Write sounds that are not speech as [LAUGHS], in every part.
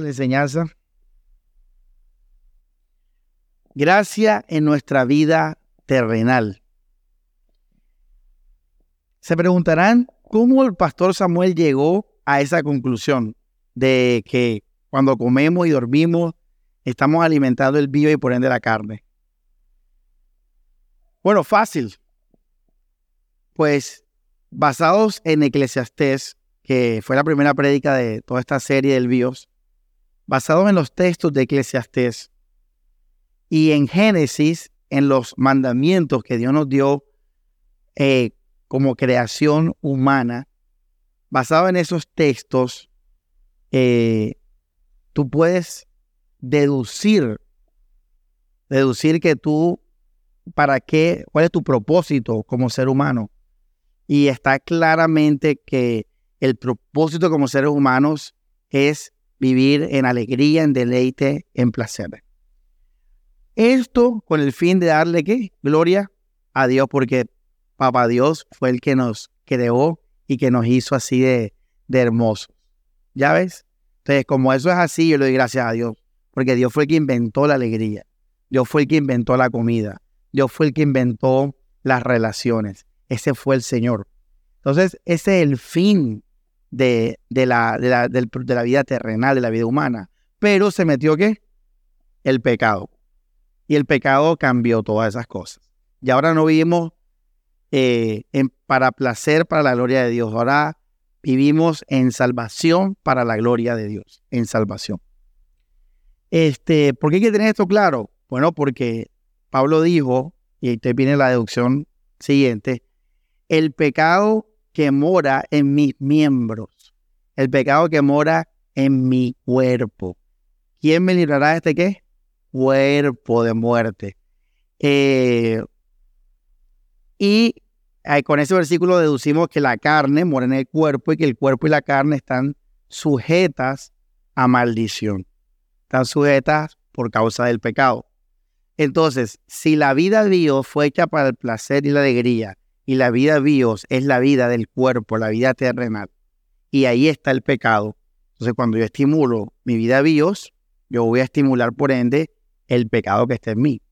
la enseñanza. Gracia en nuestra vida terrenal. Se preguntarán cómo el pastor Samuel llegó a esa conclusión de que cuando comemos y dormimos estamos alimentando el vivo y por ende la carne. Bueno, fácil. Pues basados en Eclesiastés, que fue la primera prédica de toda esta serie del BIOS, basados en los textos de Eclesiastés y en Génesis, en los mandamientos que Dios nos dio eh, como creación humana, basado en esos textos, eh, tú puedes deducir, deducir que tú, ¿para qué? ¿Cuál es tu propósito como ser humano? Y está claramente que el propósito como seres humanos es vivir en alegría, en deleite, en placer. Esto con el fin de darle qué? Gloria a Dios, porque Papá Dios fue el que nos creó y que nos hizo así de, de hermosos. ¿Ya ves? Entonces, como eso es así, yo le doy gracias a Dios, porque Dios fue el que inventó la alegría. Dios fue el que inventó la comida. Dios fue el que inventó las relaciones. Ese fue el Señor. Entonces, ese es el fin de, la, de, la, de, la, vida terrenal, de la vida humana. Pero se metió qué? El pecado. Y el pecado cambió todas esas cosas. Y ahora no vivimos eh, para placer, para la gloria de Dios. Ahora vivimos en salvación para la gloria de Dios, en salvación. Este, ¿Por qué hay que tener esto claro? Bueno, porque Pablo dijo, y ahí te viene la deducción siguiente, el pecado que mora en mis miembros, el pecado que mora en mi cuerpo. ¿Quién me librará de este qué? Cuerpo de muerte. Eh, y con ese versículo deducimos que la carne mora en el cuerpo y que el cuerpo y la carne están sujetas a maldición. Están sujetas por causa del pecado. Entonces, si la vida de Dios fue hecha para el placer y la alegría, y la vida bios es la vida del cuerpo, la vida terrenal. Y ahí está el pecado. Entonces, cuando yo estimulo mi vida bios, yo voy a estimular por ende el pecado que está en mí.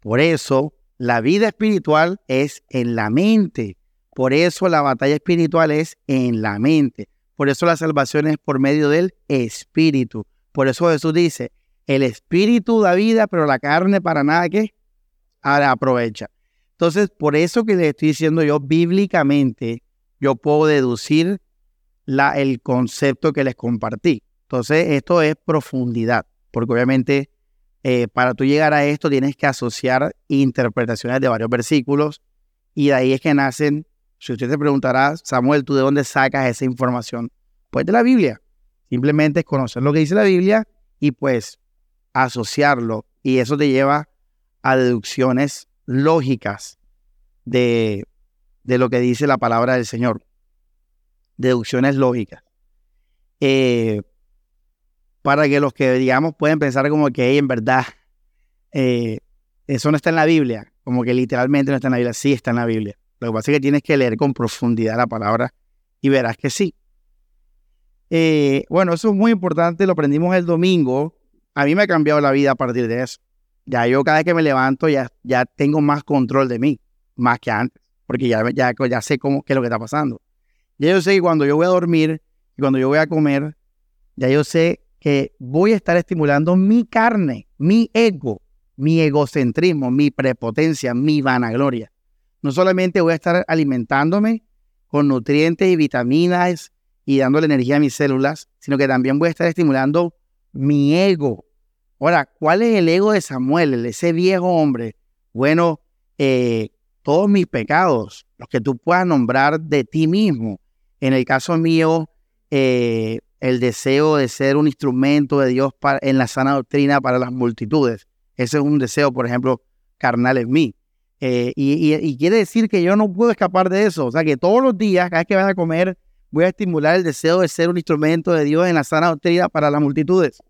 Por eso, la vida espiritual es en la mente. Por eso la batalla espiritual es en la mente. Por eso la salvación es por medio del espíritu. Por eso Jesús dice, el espíritu da vida, pero la carne para nada que aprovecha. Entonces, por eso que les estoy diciendo yo, bíblicamente, yo puedo deducir la, el concepto que les compartí. Entonces, esto es profundidad, porque obviamente eh, para tú llegar a esto tienes que asociar interpretaciones de varios versículos y de ahí es que nacen, si usted te preguntará, Samuel, ¿tú de dónde sacas esa información? Pues de la Biblia. Simplemente es conocer lo que dice la Biblia y pues asociarlo y eso te lleva a deducciones lógicas de, de lo que dice la palabra del Señor. Deducciones lógicas. Eh, para que los que, digamos, pueden pensar como que en verdad eh, eso no está en la Biblia, como que literalmente no está en la Biblia, sí está en la Biblia. Lo que pasa es que tienes que leer con profundidad la palabra y verás que sí. Eh, bueno, eso es muy importante, lo aprendimos el domingo. A mí me ha cambiado la vida a partir de eso ya yo cada vez que me levanto ya, ya tengo más control de mí, más que antes, porque ya, ya, ya sé cómo, qué es lo que está pasando. Ya yo sé que cuando yo voy a dormir y cuando yo voy a comer, ya yo sé que voy a estar estimulando mi carne, mi ego, mi egocentrismo, mi prepotencia, mi vanagloria. No solamente voy a estar alimentándome con nutrientes y vitaminas y dándole energía a mis células, sino que también voy a estar estimulando mi ego, Ahora, ¿cuál es el ego de Samuel, ese viejo hombre? Bueno, eh, todos mis pecados, los que tú puedas nombrar de ti mismo. En el caso mío, eh, el deseo de ser un instrumento de Dios en la sana doctrina para las multitudes. Ese es un deseo, por ejemplo, carnal en mí. Eh, y, quiere decir que yo no puedo escapar de eso. O sea, que todos los días, cada vez que vaya a comer, voy a estimular el deseo de ser un instrumento de Dios en la sana doctrina para las multitudes.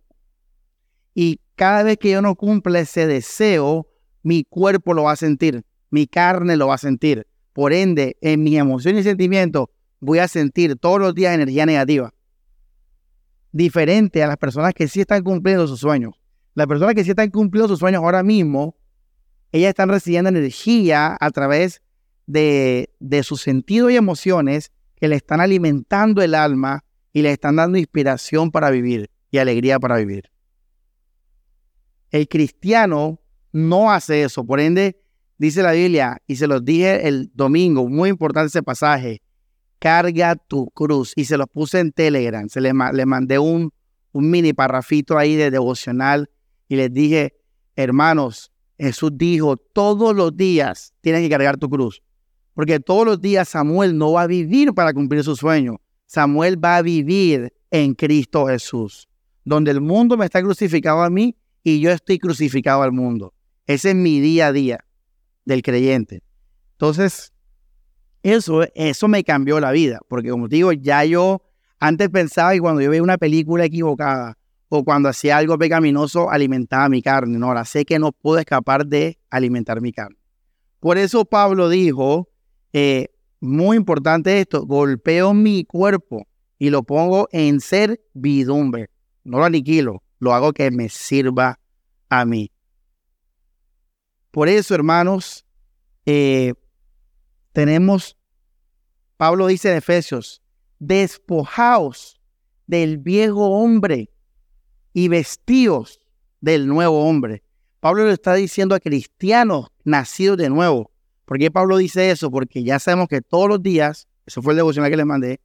Y cada vez que yo no cumpla ese deseo, mi cuerpo lo va a sentir, mi carne lo va a sentir. Por ende, en mis emociones y sentimientos voy a sentir todos los días energía negativa. diferente a las personas que sí están cumpliendo sus sueños. Las personas que sí están cumpliendo sus sueños ahora mismo, ellas están recibiendo energía a través de, de sus sentidos y emociones que le están alimentando el alma y le están dando inspiración para vivir y alegría para vivir. El cristiano no hace eso, por ende, dice la Biblia, y se los dije el domingo, muy importante ese pasaje, carga tu cruz. Y se los puse en Telegram, se le, le mandé un, un mini parrafito ahí de devocional y les dije, hermanos, Jesús dijo, todos los días tienes que cargar tu cruz. Porque todos los días Samuel no va a vivir para cumplir su sueño. Samuel va a vivir en Cristo Jesús. Donde el mundo me está crucificado a mí y yo estoy crucificado al mundo. Ese es mi día a día del creyente. Entonces, eso, eso me cambió la vida. Porque como te digo, ya yo antes pensaba que cuando yo veía una película equivocada o cuando hacía algo pecaminoso, alimentaba mi carne. No, ahora sé que no puedo escapar de alimentar mi carne. Por eso Pablo dijo eh, muy importante esto, golpeo mi cuerpo y lo pongo en servidumbre. No lo aniquilo, lo hago que me sirva a mí. Por eso, hermanos, eh, tenemos, Pablo dice en Efesios, despojaos del viejo hombre y vestíos del nuevo hombre. Pablo le está diciendo a cristianos nacidos de nuevo, ¿Por qué Pablo dice eso? Porque ya sabemos que todos los días, eso fue el devocional que les mandé,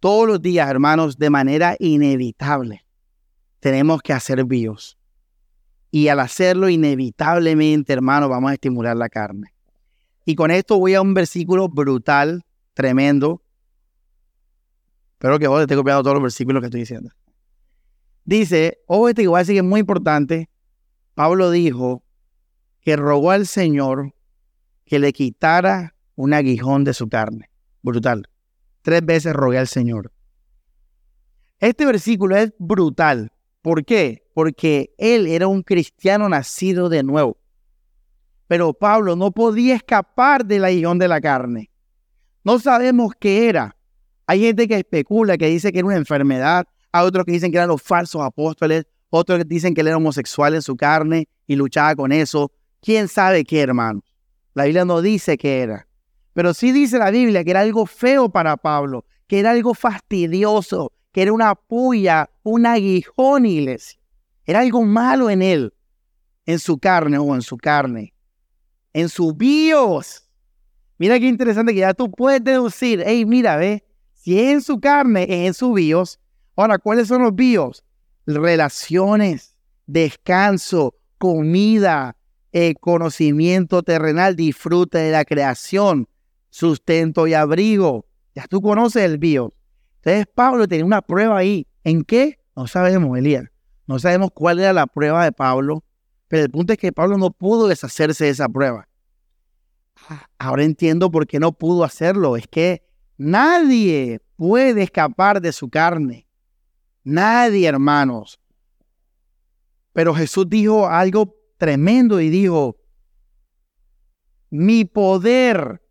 todos los días, hermanos, de manera inevitable, tenemos que hacer bios. Y al hacerlo inevitablemente, hermanos, vamos a estimular la carne. Y con esto voy a un versículo brutal, tremendo. Espero que vos esté copiando todos los versículos que estoy diciendo. Dice, ojo este que voy a decir que es muy importante. Pablo dijo que rogó al Señor que le quitara un aguijón de su carne. Brutal. Tres veces rogué al Señor. Este versículo es brutal. ¿Por qué? Porque él era un cristiano nacido de nuevo. Pero Pablo no podía escapar del aguijón de la carne. No sabemos qué era. Hay gente que especula, que dice que era una enfermedad. Hay otros que dicen que eran los falsos apóstoles. Otros que dicen que él era homosexual en su carne y luchaba con eso. ¿Quién sabe qué, hermano? La Biblia no dice que era. Pero sí dice la Biblia que era algo feo para Pablo, que era algo fastidioso, que era una puya, un aguijón, iglesia. Era algo malo en él, en su carne o en su carne, en su bios. Mira qué interesante que ya tú puedes deducir, hey, mira, ve, si es en su carne, es en su bios. Ahora, ¿cuáles son los bios? Relaciones, descanso, comida, conocimiento terrenal, disfrute de la creación, sustento y abrigo. Ya tú conoces el bio. Entonces Pablo tenía una prueba ahí. ¿En qué? No sabemos, Elías. No sabemos cuál era la prueba de Pablo, pero el punto es que Pablo no pudo deshacerse de esa prueba. Ahora entiendo por qué no pudo hacerlo. Es que nadie puede escapar de su carne. Nadie, hermanos. Pero Jesús dijo algo tremendo y dijo, mi poder,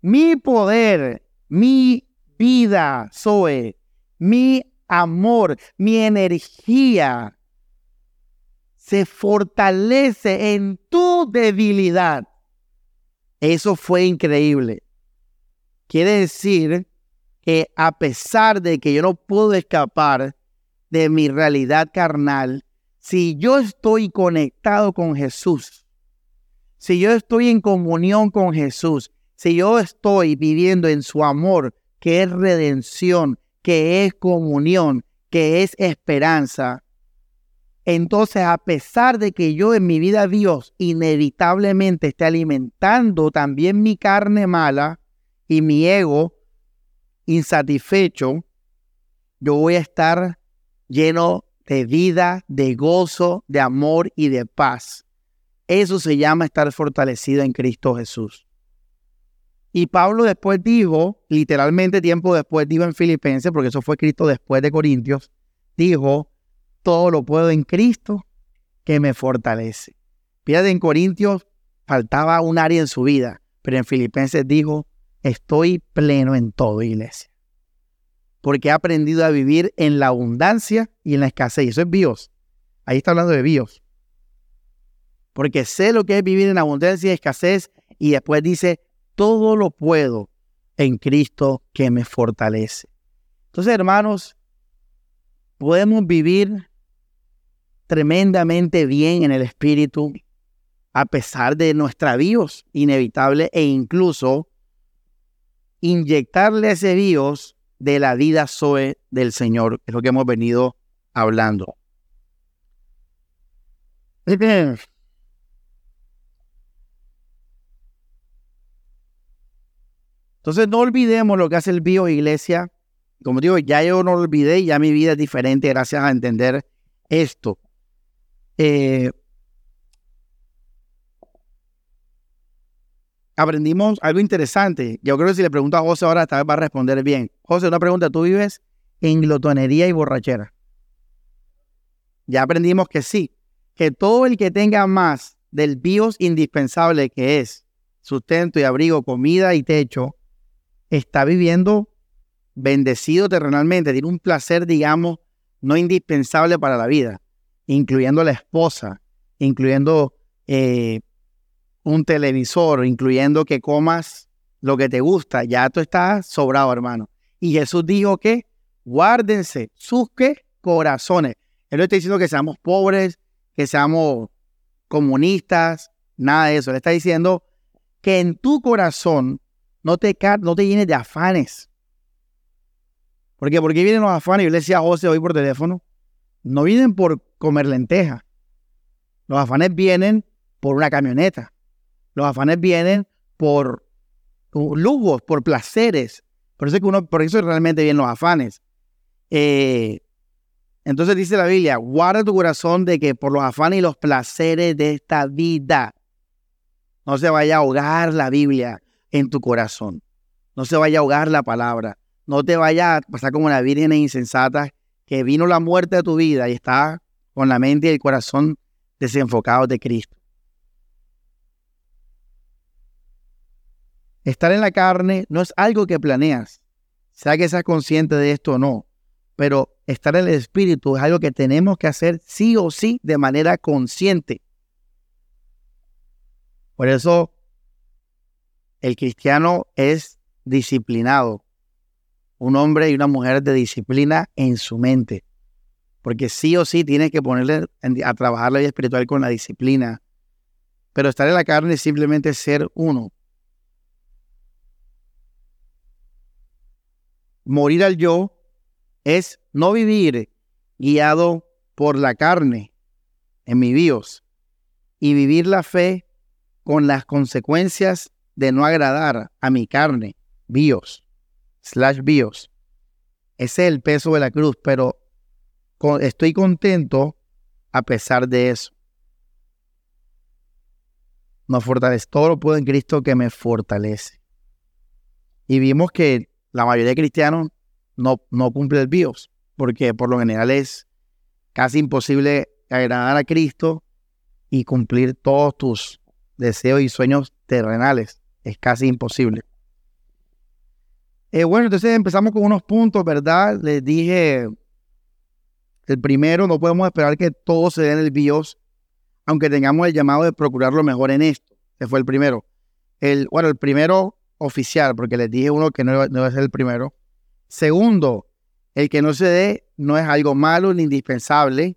mi poder, mi vida, soy, mi amor, mi energía se fortalece en tu debilidad. Eso fue increíble. Quiere decir que a pesar de que yo no puedo escapar de mi realidad carnal, si yo estoy conectado con Jesús, si yo estoy en comunión con Jesús, si yo estoy viviendo en su amor, que es redención, que es comunión, que es esperanza, entonces a pesar de que yo en mi vida Dios inevitablemente esté alimentando también mi carne mala y mi ego insatisfecho, yo voy a estar lleno de vida, de gozo, de amor y de paz. Eso se llama estar fortalecido en Cristo Jesús. Y Pablo después dijo, literalmente tiempo después dijo en Filipenses, porque eso fue escrito después de Corintios, dijo, todo lo puedo en Cristo que me fortalece. Fíjate, en Corintios faltaba un área en su vida, pero en Filipenses dijo, estoy pleno en todo, iglesia. porque he aprendido a vivir en la abundancia y en la escasez. Eso es Bios. Ahí está hablando de Bios. Porque sé lo que es vivir en abundancia y escasez. Y después dice, todo lo puedo en Cristo que me fortalece. Entonces, hermanos, podemos vivir tremendamente bien en el Espíritu a pesar de nuestra bios inevitable e incluso inyectarle ese bios de la vida Zoe del Señor, es lo que hemos venido hablando. [CLEARS THROAT] Entonces no olvidemos lo que hace el bio iglesia. Como digo, ya yo no lo olvidé, ya mi vida es diferente gracias a entender esto. Eh, aprendimos algo interesante. Yo creo que si le pregunto a José ahora, esta vez va a responder bien. José, una pregunta, ¿tú vives en glotonería y borrachera? Ya aprendimos que sí, que todo el que tenga más del bios indispensable que es sustento y abrigo, comida y techo, está viviendo bendecido terrenalmente, tiene un placer, digamos, no indispensable para la vida incluyendo la esposa, incluyendo eh, un televisor, incluyendo que comas lo que te gusta, ya tú estás sobrado, hermano. Y Jesús dijo que guárdense sus corazones. Él no está diciendo que seamos pobres, que seamos comunistas, nada de eso. Él está diciendo que en tu corazón no te, no te llenes de afanes. ¿Por qué? Porque vienen los afanes. Yo le decía a José hoy por teléfono, no vienen por comer lenteja. Los afanes vienen por una camioneta. Los afanes vienen por lujos, por placeres. Por eso, que uno, por eso realmente vienen los afanes. Eh, entonces dice la Biblia, guarda tu corazón de que por los afanes y los placeres de esta vida no se vaya a ahogar la Biblia en tu corazón. No se vaya a ahogar la palabra. No te vaya a pasar como una virgen insensata que vino la muerte de tu vida y está con la mente y el corazón desenfocados de Cristo. Estar en la carne no es algo que planeas, sea que seas consciente de esto o no, pero estar en el Espíritu es algo que tenemos que hacer sí o sí de manera consciente. Por eso el cristiano es disciplinado, un hombre y una mujer de disciplina en su mente porque sí o sí tienes que ponerle a trabajar la vida espiritual con la disciplina. Pero estar en la carne es simplemente ser uno. Morir al yo es no vivir guiado por la carne en mi Dios y vivir la fe con las consecuencias de no agradar a mi carne, bios, slash bios. Ese es el peso de la cruz, pero estoy contento a pesar de eso. Nos fortalece, todo lo puedo en Cristo que me fortalece. Y vimos que la mayoría de cristianos no, no cumple el BIOS, porque por lo general es casi imposible agradar a Cristo y cumplir todos tus deseos y sueños terrenales. Es casi imposible. Eh, bueno, entonces empezamos con unos puntos, ¿verdad? Les dije el primero, no podemos esperar que todo se dé en el BIOS, aunque tengamos el llamado de procurar lo mejor en esto. Ese fue el primero. El, bueno, el primero oficial, porque les dije uno que no, no a ser el primero. Segundo, el que no se dé no es algo malo ni indispensable.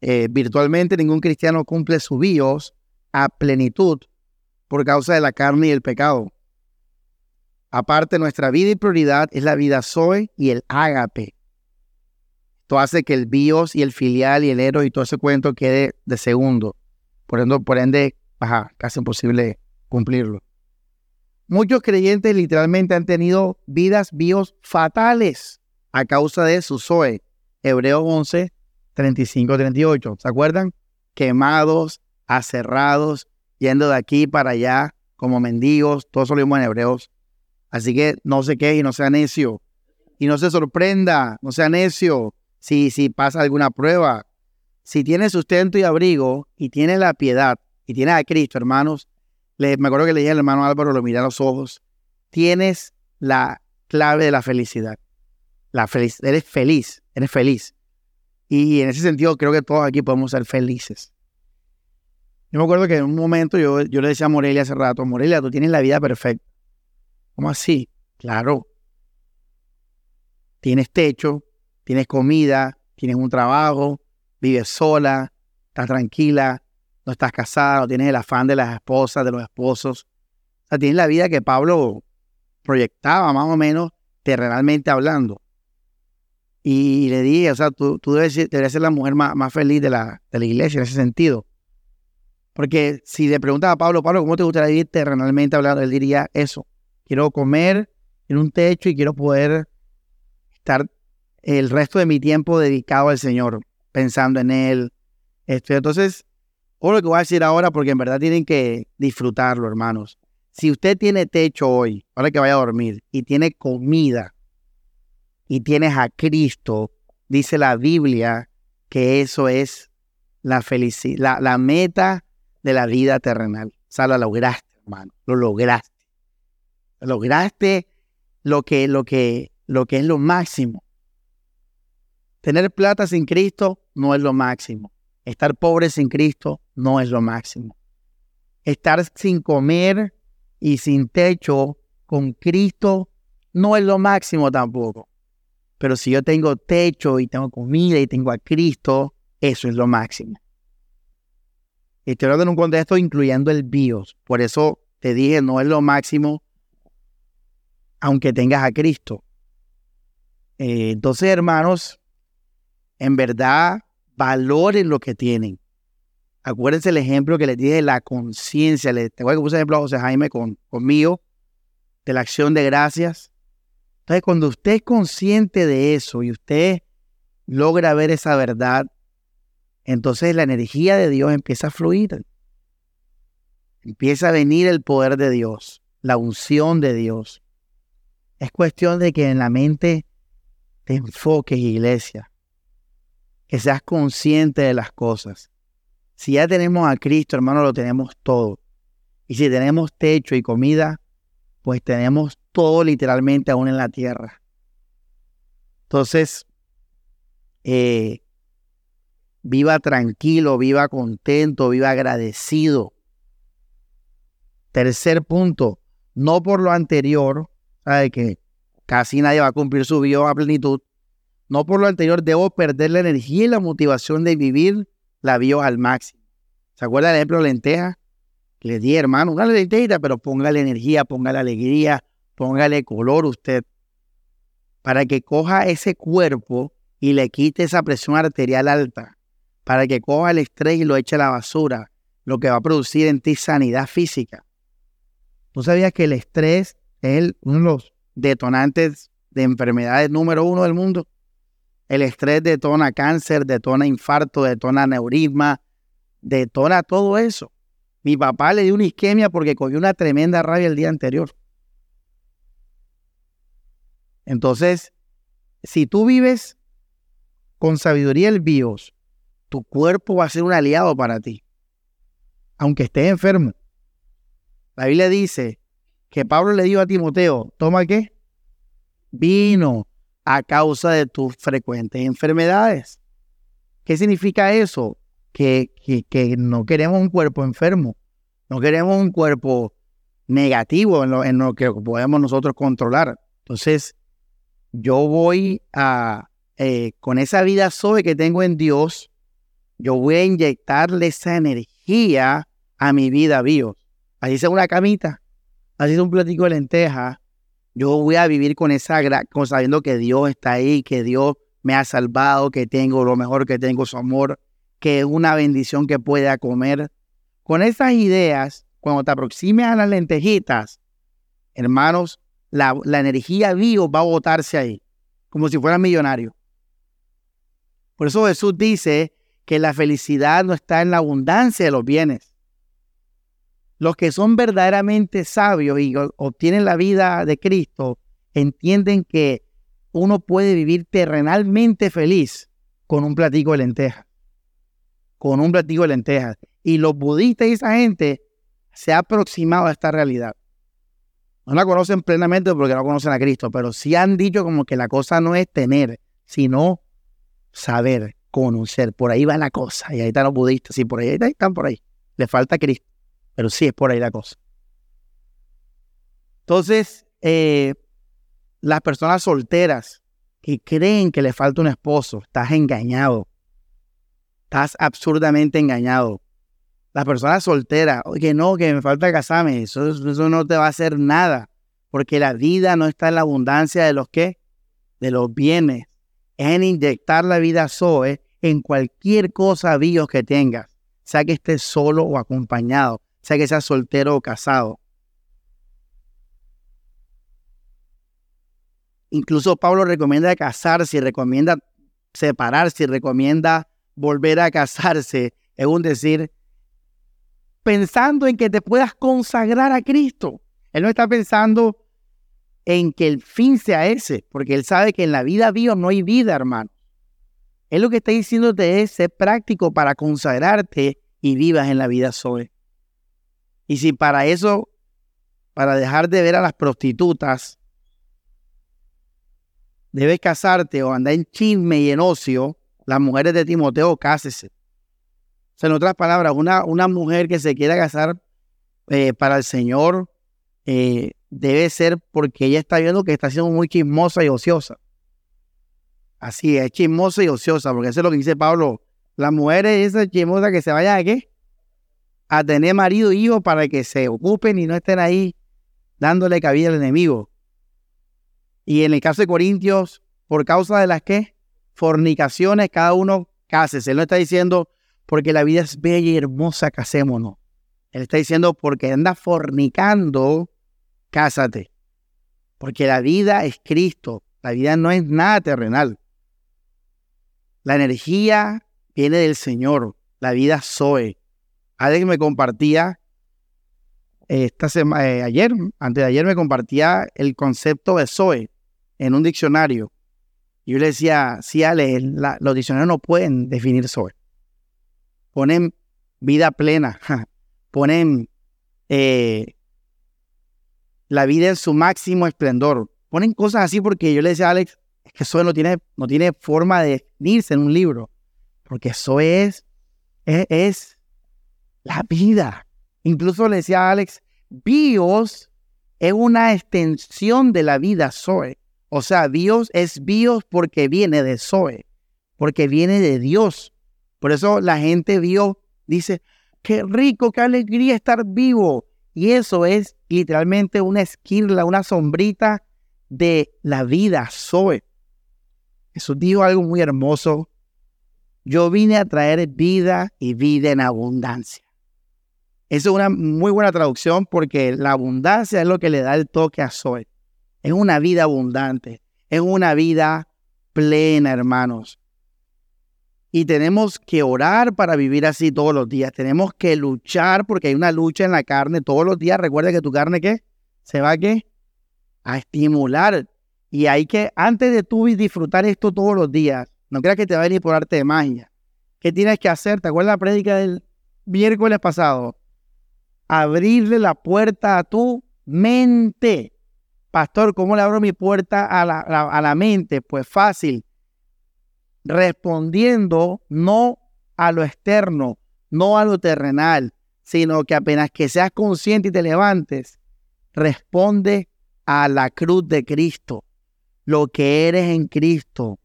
Eh, virtualmente ningún cristiano cumple su BIOS a plenitud por causa de la carne y el pecado. Aparte, nuestra vida y prioridad es la vida Zoe y el ágape. Esto hace que el BIOS y el filial y el héroe y todo ese cuento quede de segundo. Por ende, por ende casi imposible cumplirlo. Muchos creyentes literalmente han tenido vidas bios fatales a causa de su Zoe. Hebreos 11, 35, 38. ¿Se acuerdan? Quemados, aserrados, yendo de aquí para allá como mendigos. Todo eso lo Hebreos. Así que no se queje y no sea necio. Y no se sorprenda, no sea necio si, si pasa alguna prueba. Si tiene sustento y abrigo y tiene la piedad y tiene a Cristo, hermanos, le, me acuerdo que le dije al hermano Álvaro, lo miré a los ojos, tienes la clave de la felicidad. La feliz, eres feliz, eres feliz. Y en ese sentido creo que todos aquí podemos ser felices. Yo me acuerdo que en un momento yo, yo le decía a Morelia hace rato, Morelia, tú tienes la vida perfecta. ¿Cómo así? Claro. Tienes techo, tienes comida, tienes un trabajo, vives sola, estás tranquila, no estás casada, no tienes el afán de las esposas, de los esposos. O sea, tienes la vida que Pablo proyectaba más o menos terrenalmente hablando. Y le dije, o sea, tú, tú debes, ser la mujer más, más feliz de la, de la iglesia en ese sentido. Porque si le preguntaba a Pablo, Pablo, ¿cómo te gustaría vivir terrenalmente hablando? Él diría eso. Quiero comer en un techo y quiero poder estar el resto de mi tiempo dedicado al Señor, pensando en Él. Este, entonces, o lo que voy a decir ahora, porque en verdad tienen que disfrutarlo, hermanos. Si usted tiene techo hoy, ahora que vaya a dormir, y tiene comida, y tienes a Cristo, dice la Biblia que eso es la felicidad, la, la meta de la vida terrenal. O sea, lo lograste, hermano. Lo lograste. Lograste lo que, lo que, lo que es lo máximo. Tener plata sin Cristo no es lo máximo. Estar pobre sin Cristo no es lo máximo. Estar sin comer y sin techo con Cristo no es lo máximo tampoco. Pero si yo tengo techo y tengo comida y tengo a Cristo, eso es lo máximo. Estoy hablando en un contexto incluyendo el BIOS. Por eso te dije, no es lo máximo, aunque tengas a Cristo. Eh, entonces, hermanos, en verdad, valoren lo que tienen. Acuérdense el ejemplo que les dije de la conciencia. Te a poner ejemplo a José Jaime con, conmigo, de la acción de gracias. Entonces, cuando usted es consciente de eso y usted logra ver esa verdad, entonces la energía de Dios empieza a fluir. Empieza a venir el poder de Dios, la unción de Dios. Es cuestión de que en la mente te enfoques, iglesia. Que seas consciente de las cosas. Si ya tenemos a Cristo, hermano, lo tenemos todo. Y si tenemos techo y comida, pues tenemos todo literalmente aún en la tierra. Entonces, eh, viva tranquilo, viva contento, viva agradecido. Tercer punto, no por lo anterior, sabe que casi nadie va a cumplir su vida a plenitud, no por lo anterior debo perder la energía y la motivación de vivir la vida al máximo. ¿Se acuerda del ejemplo de lenteja? Le di, hermano, una lentejita, pero póngale energía, póngale alegría, póngale color usted, para que coja ese cuerpo y le quite esa presión arterial alta para que coja el estrés y lo eche a la basura, lo que va a producir en ti sanidad física. ¿Tú sabías que el estrés es uno de los detonantes de enfermedades número uno del mundo? El estrés detona cáncer, detona infarto, detona neurisma, detona todo eso. Mi papá le dio una isquemia porque cogió una tremenda rabia el día anterior. Entonces, si tú vives con sabiduría el BIOS, tu cuerpo va a ser un aliado para ti, aunque estés enfermo. La Biblia dice que Pablo le dijo a Timoteo, toma qué? Vino a causa de tus frecuentes enfermedades. ¿Qué significa eso? Que, que, no queremos un cuerpo enfermo, no queremos un cuerpo negativo en lo, en lo que podemos nosotros controlar. Entonces, yo voy a, eh, con esa vida soy que tengo en Dios, yo voy a inyectarle esa energía a mi vida bio. Así sea una camita, así sea un platico de lenteja, yo voy a vivir con esa con sabiendo que Dios está ahí, que Dios me ha salvado, que tengo lo mejor, que tengo su amor, que es una bendición que pueda comer. Con esas ideas, cuando te aproximes a las lentejitas, hermanos, la, la energía bio va a botarse ahí, como si fuera millonario. Por eso Jesús dice que la felicidad no está en la abundancia de los bienes. Los que son verdaderamente sabios y obtienen la vida de Cristo entienden que uno puede vivir terrenalmente feliz con un platico de lentejas. Con un platico de lentejas. Y los budistas y esa gente se ha aproximado a esta realidad. No la conocen plenamente porque no conocen a Cristo, pero sí han dicho como que la cosa no es tener, sino saber, conocer. Por ahí va la cosa. Y ahí están los budistas. Sí, por ahí, están por ahí. Le falta Cristo. Pero sí es por ahí la cosa. Entonces, eh, las personas solteras que creen que le falta un esposo, estás engañado. Estás absurdamente engañado. Las personas solteras, oye, no, que me falta casarme, eso, eso no te va a hacer nada, porque la vida no está en la abundancia de los que, de los bienes, es en inyectar la vida Zoe en cualquier cosa bios que tengas, sea que estés solo o acompañado, sea que seas soltero o casado. Incluso Pablo recomienda casarse, recomienda separarse, recomienda volver a casarse. Es un decir, pensando en que te puedas consagrar a Cristo. Él no está pensando en que el fin sea ese, porque él sabe que en la vida viva no hay vida, hermano. Él lo que está diciéndote es ser práctico para consagrarte y vivas en la vida Zoe. Y si para eso, para dejar de ver a las prostitutas, debes casarte o andar en chisme y en ocio, las mujeres de Timoteo, cásese. O sea, en otras palabras, una, una mujer que se quiera casar eh, para el Señor eh, debe ser porque ella está viendo que está siendo muy chismosa y ociosa. Así es, chismosa y ociosa, porque eso es lo que dice Pablo. La mujer es esa chismosa que se vaya a qué? A tener marido y hijo para que se ocupen y no estén ahí dándole cabida al enemigo. Y en el caso de Corintios, por causa de las que fornicaciones, cada uno cásese. Él no está diciendo porque la vida es bella y hermosa, casémonos. Él está diciendo porque anda fornicando, cásate. Porque la vida es Cristo. La vida no es nada terrenal. La energía viene del Señor. La vida soy. Alex me compartía esta semana, eh, ayer, antes de ayer me compartía el concepto de Zoe en un diccionario. Y yo le decía, sí, Ale, los diccionarios no pueden definir Zoe. Ponen vida plena, [LAUGHS] ponen eh, la vida en su máximo esplendor. Ponen cosas así porque yo le decía a Alex, es que Zoe no tiene, no tiene forma de definirse en un libro. Porque Zoe es, es, la vida. Incluso le decía a Alex, bios es una extensión de la vida Zoe. O sea, Dios es Dios porque viene de Zoe, porque viene de Dios. Por eso la gente vio, dice, qué rico, qué alegría estar vivo. Y eso es literalmente una esquirla, una sombrita de la vida Zoe. Jesús dijo algo muy hermoso. Yo vine a traer vida y vida en abundancia. Esa es una muy buena traducción porque la abundancia es lo que le da el toque a Zoe. Es una vida abundante, es una vida plena, hermanos. Y tenemos que orar para vivir así todos los días. Tenemos que luchar porque hay una lucha en la carne todos los días. Recuerda que tu carne, ¿qué? Se va qué? A estimular. Y hay que, antes de tú disfrutar esto todos los días, no creas que te va a venir por arte de magia. ¿Qué tienes que hacer? ¿Te acuerdas la prédica del miércoles pasado? Abrirle la puerta a tu mente. Pastor, ¿cómo le abro mi puerta a la, a la mente? Pues fácil, respondiendo no a lo externo, no a lo terrenal, sino que apenas que seas consciente y te levantes, responde a la cruz de Cristo, lo que eres en Cristo,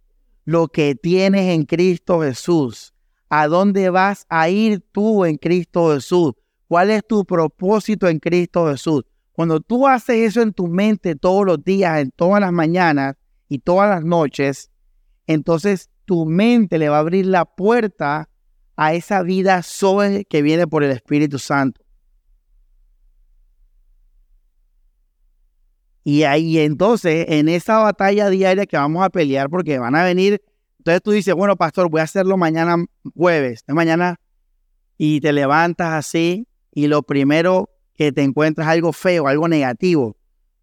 lo que tienes en Cristo Jesús. ¿A dónde vas a ir tú en Cristo Jesús? ¿Cuál es tu propósito en Cristo Jesús? Cuando tú haces eso en tu mente todos los días, en todas las mañanas y todas las noches, entonces tu mente le va a abrir la puerta a esa vida sobre que viene por el Espíritu Santo. Y ahí entonces, en esa batalla diaria que vamos a pelear, porque van a venir, entonces tú dices, bueno, pastor, voy a hacerlo mañana jueves, de mañana, y te levantas así, y lo primero que te encuentras algo feo, algo negativo,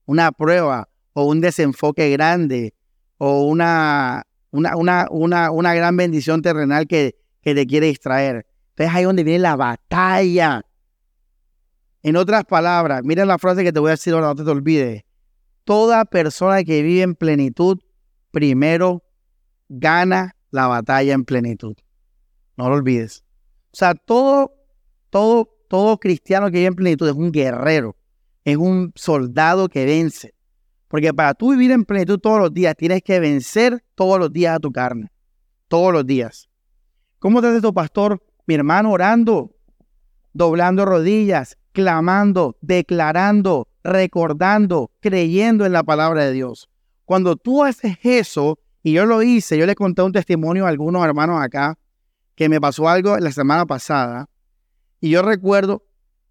una prueba, o un desenfoque grande, o una, una, una, una, una gran bendición terrenal que, que te quiere distraer. Entonces ahí es donde viene la batalla. En otras palabras, mira la frase que te voy a decir ahora, no te, te olvides. Toda persona que vive en plenitud, primero gana la batalla en plenitud. No lo olvides. O sea, todo, todo, todo cristiano que vive en plenitud es un guerrero, es un soldado que vence. Porque para tú vivir en plenitud todos los días, tienes que vencer todos los días a tu carne. Todos los días. ¿Cómo te hace tu pastor? Mi hermano orando, doblando rodillas, clamando, declarando, recordando, creyendo en la palabra de Dios. Cuando tú haces eso, y yo lo hice, yo le conté un testimonio a algunos hermanos acá, que me pasó algo la semana pasada, y yo recuerdo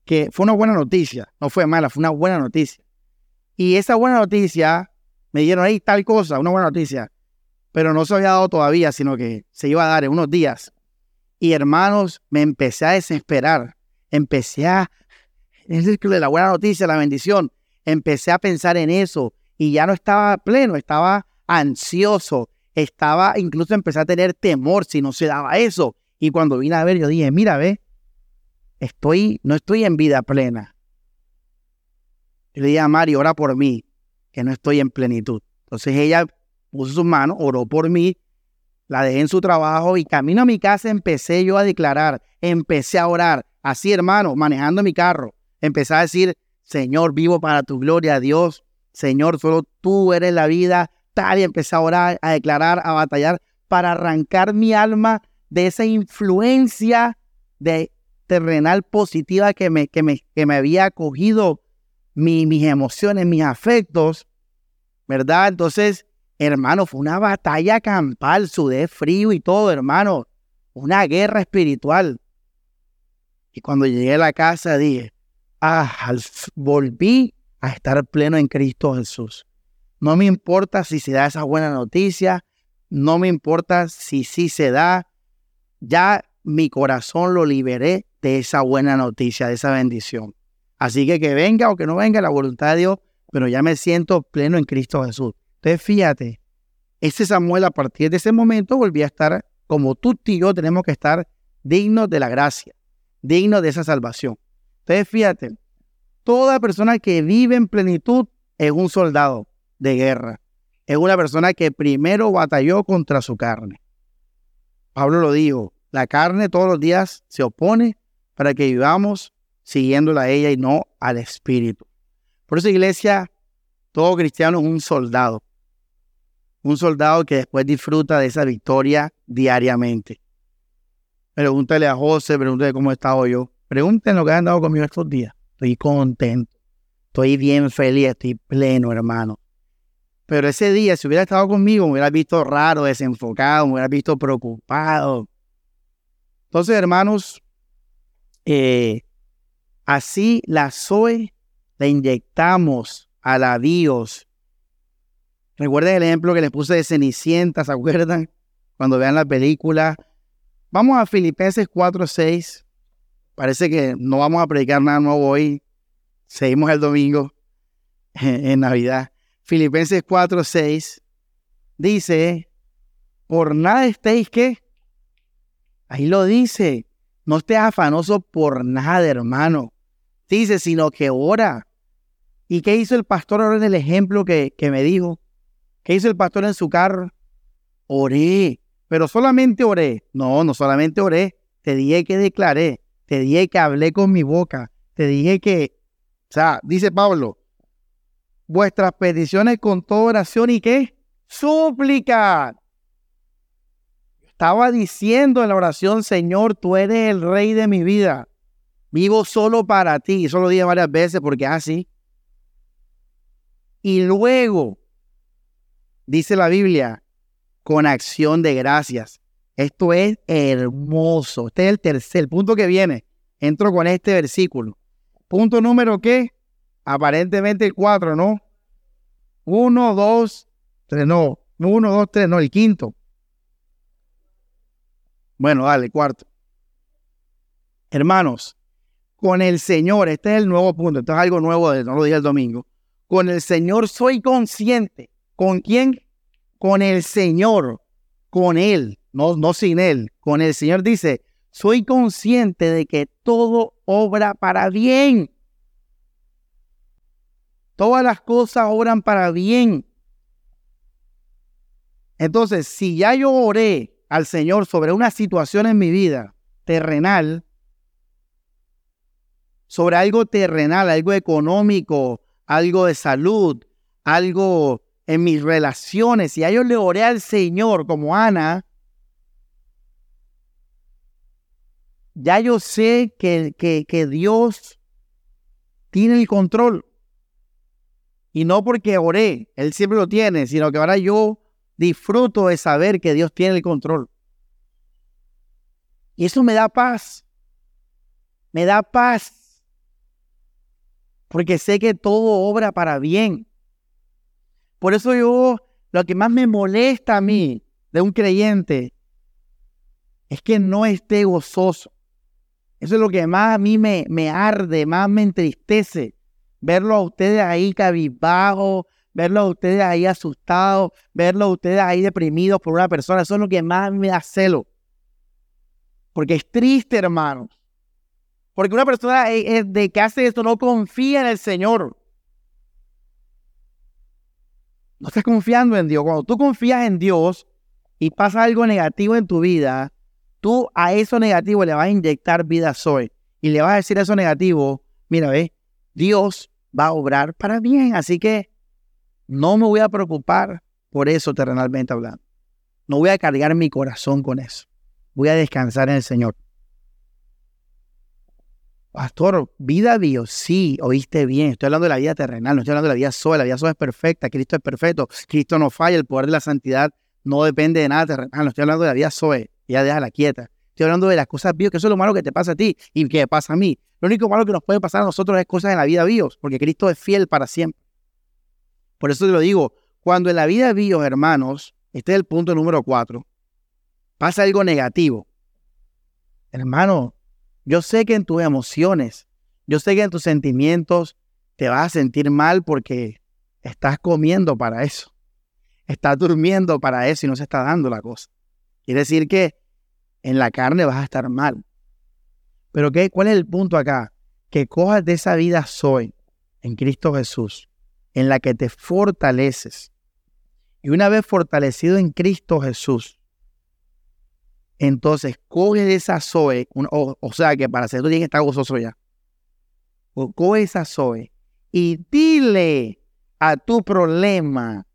que fue una buena noticia, no fue mala, fue una buena noticia. Y esa buena noticia, me dieron ahí tal cosa, una buena noticia, pero no se había dado todavía, sino que se iba a dar en unos días. Y hermanos, me empecé a desesperar, empecé a, es de la buena noticia, la bendición, empecé a pensar en eso y ya no estaba pleno, estaba ansioso, estaba, incluso empecé a tener temor si no se daba eso. Y cuando vine a ver, yo dije, mira, ve, estoy, no estoy en vida plena. Yo le dije a Mari, ora por mí, que no estoy en plenitud. Entonces ella puso sus manos, oró por mí, la dejé en su trabajo y camino a mi casa empecé yo a declarar, empecé a orar, así hermano, manejando mi carro. Empecé a decir, Señor, vivo para tu gloria, Dios. Señor, solo tú eres la vida, tal. Y empecé a orar, a declarar, a batallar para arrancar mi alma de esa influencia de terrenal positiva que me, que me, que me había acogido mis emociones, mis afectos, ¿verdad? Entonces, hermano, fue una batalla campal, sudé frío y todo, hermano, una guerra espiritual. Y cuando llegué a la casa dije, ah, volví a estar pleno en Cristo Jesús. No me importa si se da esa buena noticia, no me importa si sí se da, ya mi corazón lo liberé de esa buena noticia, de esa bendición. Así que que venga o que no venga la voluntad de Dios, pero ya me siento pleno en Cristo Jesús. Entonces fíjate, ese Samuel a partir de ese momento volvía a estar como tú y yo tenemos que estar dignos de la gracia, dignos de esa salvación. Entonces fíjate, toda persona que vive en plenitud es un soldado de guerra. Es una persona que primero batalló contra su carne. Pablo lo dijo, la carne todos los días se opone para que vivamos siguiéndola a ella y no al Espíritu. Por eso, iglesia, todo cristiano es un soldado. Un soldado que después disfruta de esa victoria diariamente. Pregúntale a José, pregúntale cómo he estado yo. Pregúntenle lo que han dado conmigo estos días. Estoy contento. Estoy bien feliz, estoy pleno, hermano. Pero ese día, si hubiera estado conmigo, me hubiera visto raro, desenfocado, me hubiera visto preocupado. Entonces, hermanos, eh, así la Zoe la inyectamos a la Dios. Recuerden el ejemplo que les puse de Cenicienta, ¿se acuerdan? Cuando vean la película. Vamos a Filipenses 4.6. Parece que no vamos a predicar nada nuevo hoy. Seguimos el domingo [LAUGHS] en Navidad. Filipenses 4, 6, dice, por nada estéis que, ahí lo dice, no estés afanoso por nada, hermano. Dice, sino que ora. ¿Y qué hizo el pastor ahora en el ejemplo que, que me dijo? ¿Qué hizo el pastor en su carro? Oré, pero solamente oré. No, no solamente oré. Te dije que declaré, te dije que hablé con mi boca, te dije que, o sea, dice Pablo, vuestras peticiones con toda oración y qué? Súplica. Estaba diciendo en la oración, Señor, tú eres el rey de mi vida. Vivo solo para ti. Eso lo dije varias veces porque así. Y luego, dice la Biblia, con acción de gracias. Esto es hermoso. Este es el tercer punto que viene. Entro con este versículo. Punto número qué? Aparentemente el cuatro, ¿no? Uno, dos, tres, no. Uno, dos, tres, no, el quinto. Bueno, dale, cuarto. Hermanos, con el Señor, este es el nuevo punto, esto es algo nuevo, no lo dije el domingo. Con el Señor soy consciente. ¿Con quién? Con el Señor, con Él, no, no sin Él. Con el Señor dice, soy consciente de que todo obra para bien Todas las cosas obran para bien. Entonces, si ya yo oré al Señor sobre una situación en mi vida terrenal, sobre algo terrenal, algo económico, algo de salud, algo en mis relaciones, y a yo le oré al Señor como Ana, ya yo sé que, que, que Dios tiene el control. Y no porque oré, Él siempre lo tiene, sino que ahora yo disfruto de saber que Dios tiene el control. Y eso me da paz. Me da paz. Porque sé que todo obra para bien. Por eso yo, lo que más me molesta a mí de un creyente es que no esté gozoso. Eso es lo que más a mí me, arde, más me entristece. Verlo a ustedes ahí cabizbajo, verlo a ustedes ahí asustados, verlo a ustedes ahí deprimidos por una persona. Eso es lo que más me da celo. Porque es triste, hermanos. Porque una persona de que hace esto no confía en el Señor. No estás confiando en Dios. Cuando tú confías en Dios y pasa algo negativo en tu vida, tú a eso negativo le vas a inyectar vida soy y le vas a decir a eso negativo, mira, ve, Dios va a obrar para bien, así que no me voy a preocupar por eso terrenalmente hablando. No voy a cargar mi corazón con eso. Voy a descansar en el Señor. Pastor, vida Dios, sí, oíste bien. Estoy hablando de la vida terrenal, no estoy hablando de la vida sola. La vida sola es perfecta, Cristo es perfecto, Cristo no falla, el poder de la santidad no depende de nada terrenal. No estoy hablando de la vida Zoe, ya déjala quieta. Estoy hablando de las cosas bios, que eso es lo malo que te pasa a ti y que pasa a mí. Lo único malo que nos puede pasar a nosotros es cosas en la vida bios, porque Cristo es fiel para siempre. Por eso te lo digo, cuando en la vida bios, hermanos, este es el punto número cuatro, pasa algo negativo. Hermano, yo sé que en tus emociones, yo sé que en tus sentimientos te vas a sentir mal porque estás comiendo para eso. Estás durmiendo para eso y no se está dando la cosa. Quiere decir que en la carne vas a estar mal. Pero ¿qué, ¿cuál es el punto acá? Que cojas de esa vida soy en Cristo Jesús, en la que te fortaleces. Y una vez fortalecido en Cristo Jesús, entonces, coge esa Zoe, o, sea que para hacer tú tienes que estar gozoso ya. coge esa Zoe y dile a tu problema,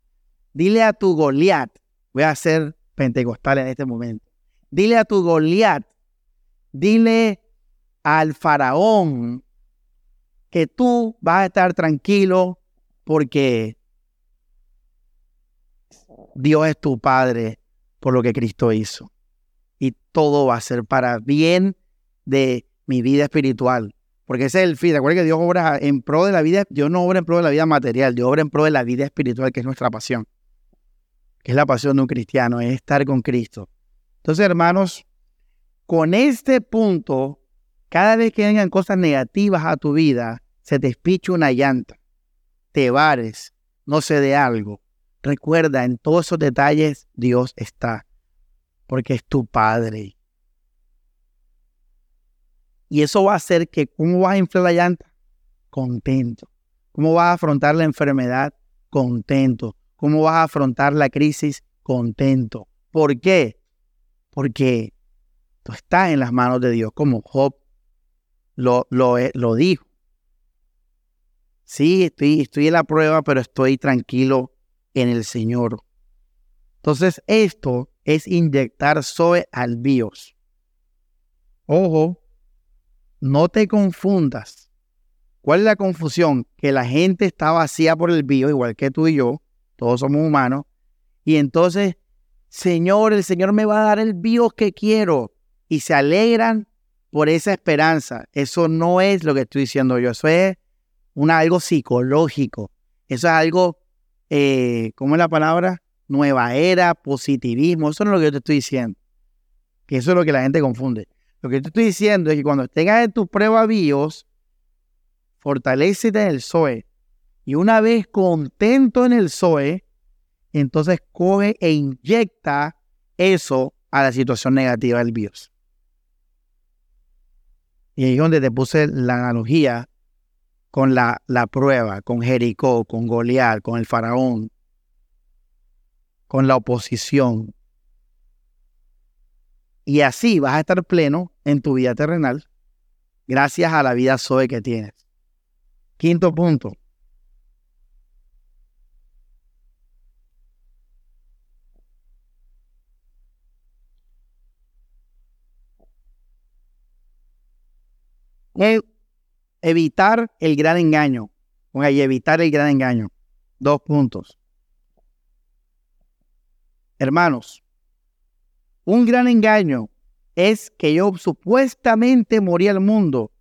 dile a tu Goliat, voy a ser pentecostal en este momento, dile a tu Goliat, dile al faraón que tú vas a estar tranquilo porque Dios es tu Padre por lo que Cristo hizo y todo va a ser para bien de mi vida espiritual. Porque ese es el fin. Recuerda que Dios obra en pro de la vida, Dios no obra en pro de la vida material, Dios obra en pro de la vida espiritual, que es nuestra pasión. Que es la pasión de un cristiano, es estar con Cristo. Entonces, hermanos, con este punto, cada vez que vengan cosas negativas a tu vida, se te espicha una llanta, te vares, no sé de algo. Recuerda, en todos esos detalles Dios está porque es tu Padre. Y eso va a hacer que, ¿cómo vas a inflar la llanta? Contento. ¿Cómo vas a afrontar la enfermedad? Contento. ¿Cómo vas a afrontar la crisis? Contento. ¿Por qué? Porque tú estás en las manos de Dios, como Job lo, lo, lo dijo. Sí, estoy, estoy en la prueba, pero estoy tranquilo en el Señor. Entonces, esto es inyectar Zoe al BIOS. Ojo, no te confundas. ¿Cuál es la confusión? Que la gente está vacía por el BIOS, igual que tú y yo, todos somos humanos, y entonces, Señor, el Señor me va a dar el BIOS que quiero, y se alegran por esa esperanza. Eso no es lo que estoy diciendo yo, eso es algo psicológico, eso es algo, eh, ¿cómo es la palabra? Nueva era, positivismo. Eso no es lo que yo te estoy diciendo. Que eso es lo que la gente confunde. Lo que te estoy diciendo es que cuando tengas en tu prueba BIOS, fortalecete en el SOE. Y una vez contento en el SOE, entonces coge e inyecta eso a la situación negativa del BIOS. Y ahí es donde te puse la analogía con la, la prueba, con Jericó, con Goliat, con el faraón, con la oposición. Y así vas a estar pleno en tu vida terrenal gracias a la vida Zoe que tienes. Quinto punto. evitar el gran engaño. Oye, evitar el gran engaño. Dos puntos. Hermanos, un gran engaño es que yo supuestamente morí al mundo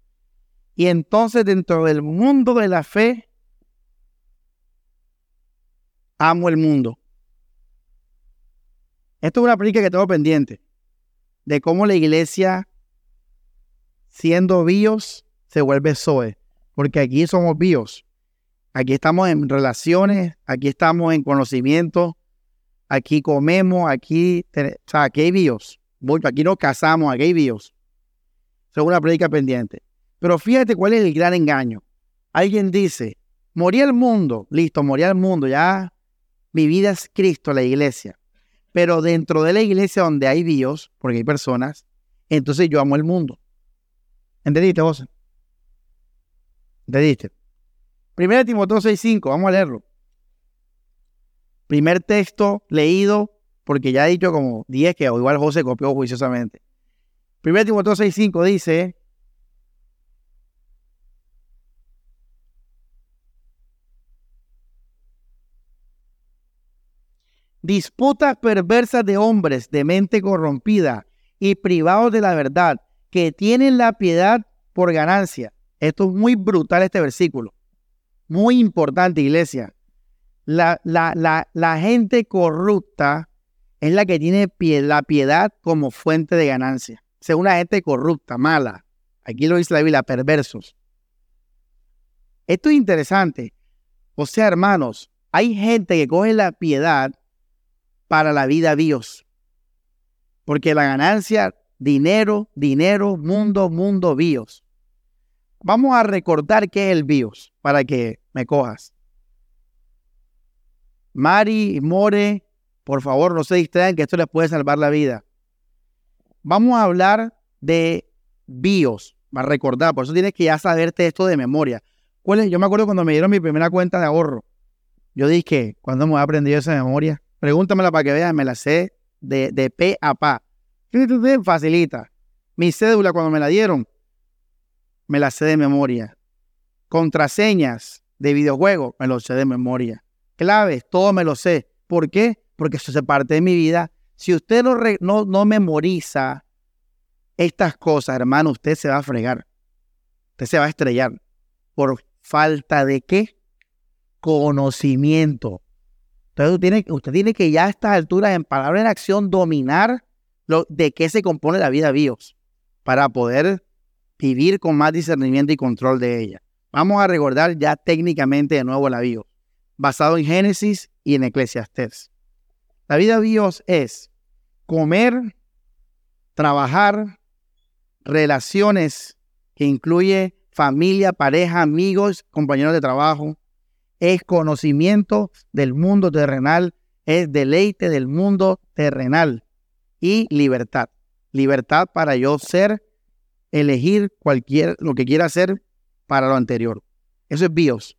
y entonces dentro del mundo de la fe amo el mundo. Esto es una práctica que tengo pendiente de cómo la iglesia, siendo bios, se vuelve Zoe. Porque aquí somos bios. Aquí estamos en relaciones, aquí estamos en conocimiento, aquí comemos, aquí, o sea, aquí hay bios. Aquí nos casamos, aquí hay bios. Eso es una prédica pendiente. Pero fíjate cuál es el gran engaño. Alguien dice, morí al mundo, listo, morí al mundo, ya mi vida es Cristo, la iglesia. Pero dentro de la iglesia donde hay bios, porque hay personas, entonces yo amo el mundo. ¿Entendiste vos? ¿Entendiste? Primero Timoteo 6.5, vamos a leerlo. Primer texto leído, porque ya he dicho como 10 que igual José copió juiciosamente. 1 Timoteo 6.5 dice, disputas perversas de hombres de mente corrompida y privados de la verdad, que tienen la piedad por ganancia. Esto es muy brutal este versículo. Muy importante, iglesia la, la, la, gente corrupta es la que tiene la piedad como fuente de ganancia. Es una gente corrupta, mala. Aquí lo dice la Biblia, perversos. Esto es interesante. O sea, hermanos, hay gente que coge la piedad para la vida Dios. Porque la ganancia, dinero, dinero, mundo, mundo, bios. Vamos a recordar qué es el bios para que me cojas. Mari, More, por favor, no se distraigan que esto les puede salvar la vida. Vamos a hablar de BIOS, va a recordar, por eso tienes que ya saberte esto de memoria. Yo me acuerdo cuando me dieron mi primera cuenta de ahorro. Yo dije, ¿cuándo me voy a aprender esa memoria? Pregúntamela para que vean, me la sé de, de P a pa. Facilita. Mi cédula cuando me la dieron, me la sé de memoria. Contraseñas de videojuegos, me lo sé de memoria claves, todo me lo sé. ¿Por qué? Porque eso es parte de mi vida. Si usted no, no, memoriza estas cosas, hermano, usted se va a fregar. Usted se va a estrellar. ¿Por falta de qué? Conocimiento. Entonces usted tiene, usted que ya a estas alturas, en palabra en acción, dominar lo, de qué se compone la vida BIOS para poder vivir con más discernimiento y control de ella. Vamos a recordar ya técnicamente de nuevo la BIOS basado en Génesis y en Eclesiastés. La vida de Dios es comer, trabajar, relaciones que incluye familia, pareja, amigos, compañeros de trabajo, es conocimiento del mundo terrenal, es deleite del mundo terrenal y libertad. Libertad para yo ser, elegir cualquier, lo que quiera hacer para lo anterior. Eso es bios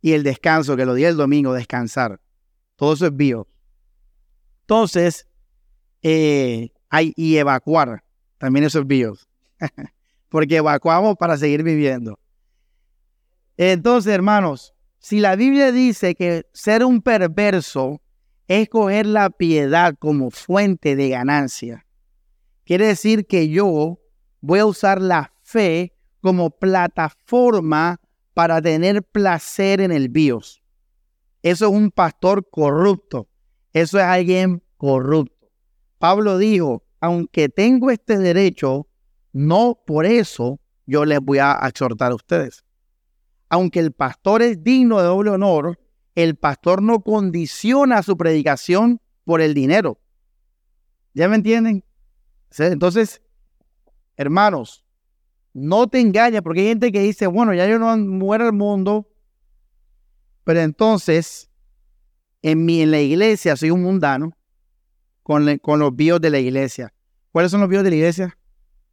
y el descanso, que lo di el domingo, descansar. Todo eso es bio. Entonces, eh, hay, y evacuar, también eso es bio. [LAUGHS] Porque evacuamos para seguir viviendo. Entonces, hermanos, si la Biblia dice que ser un perverso es coger la piedad como fuente de ganancia, quiere decir que yo voy a usar la fe como plataforma para tener placer en el bios. Eso es un pastor corrupto. Eso es alguien corrupto. Pablo dijo, aunque tengo este derecho, no por eso yo les voy a exhortar a ustedes. Aunque el pastor es digno de doble honor, el pastor no condiciona su predicación por el dinero. ¿Ya me entienden? Entonces, hermanos, No te engañes, porque hay gente que dice, bueno, ya yo no muero el mundo, pero entonces en, mi, en la iglesia soy un mundano con, con los bios de la iglesia. ¿Cuáles son los bios de la iglesia?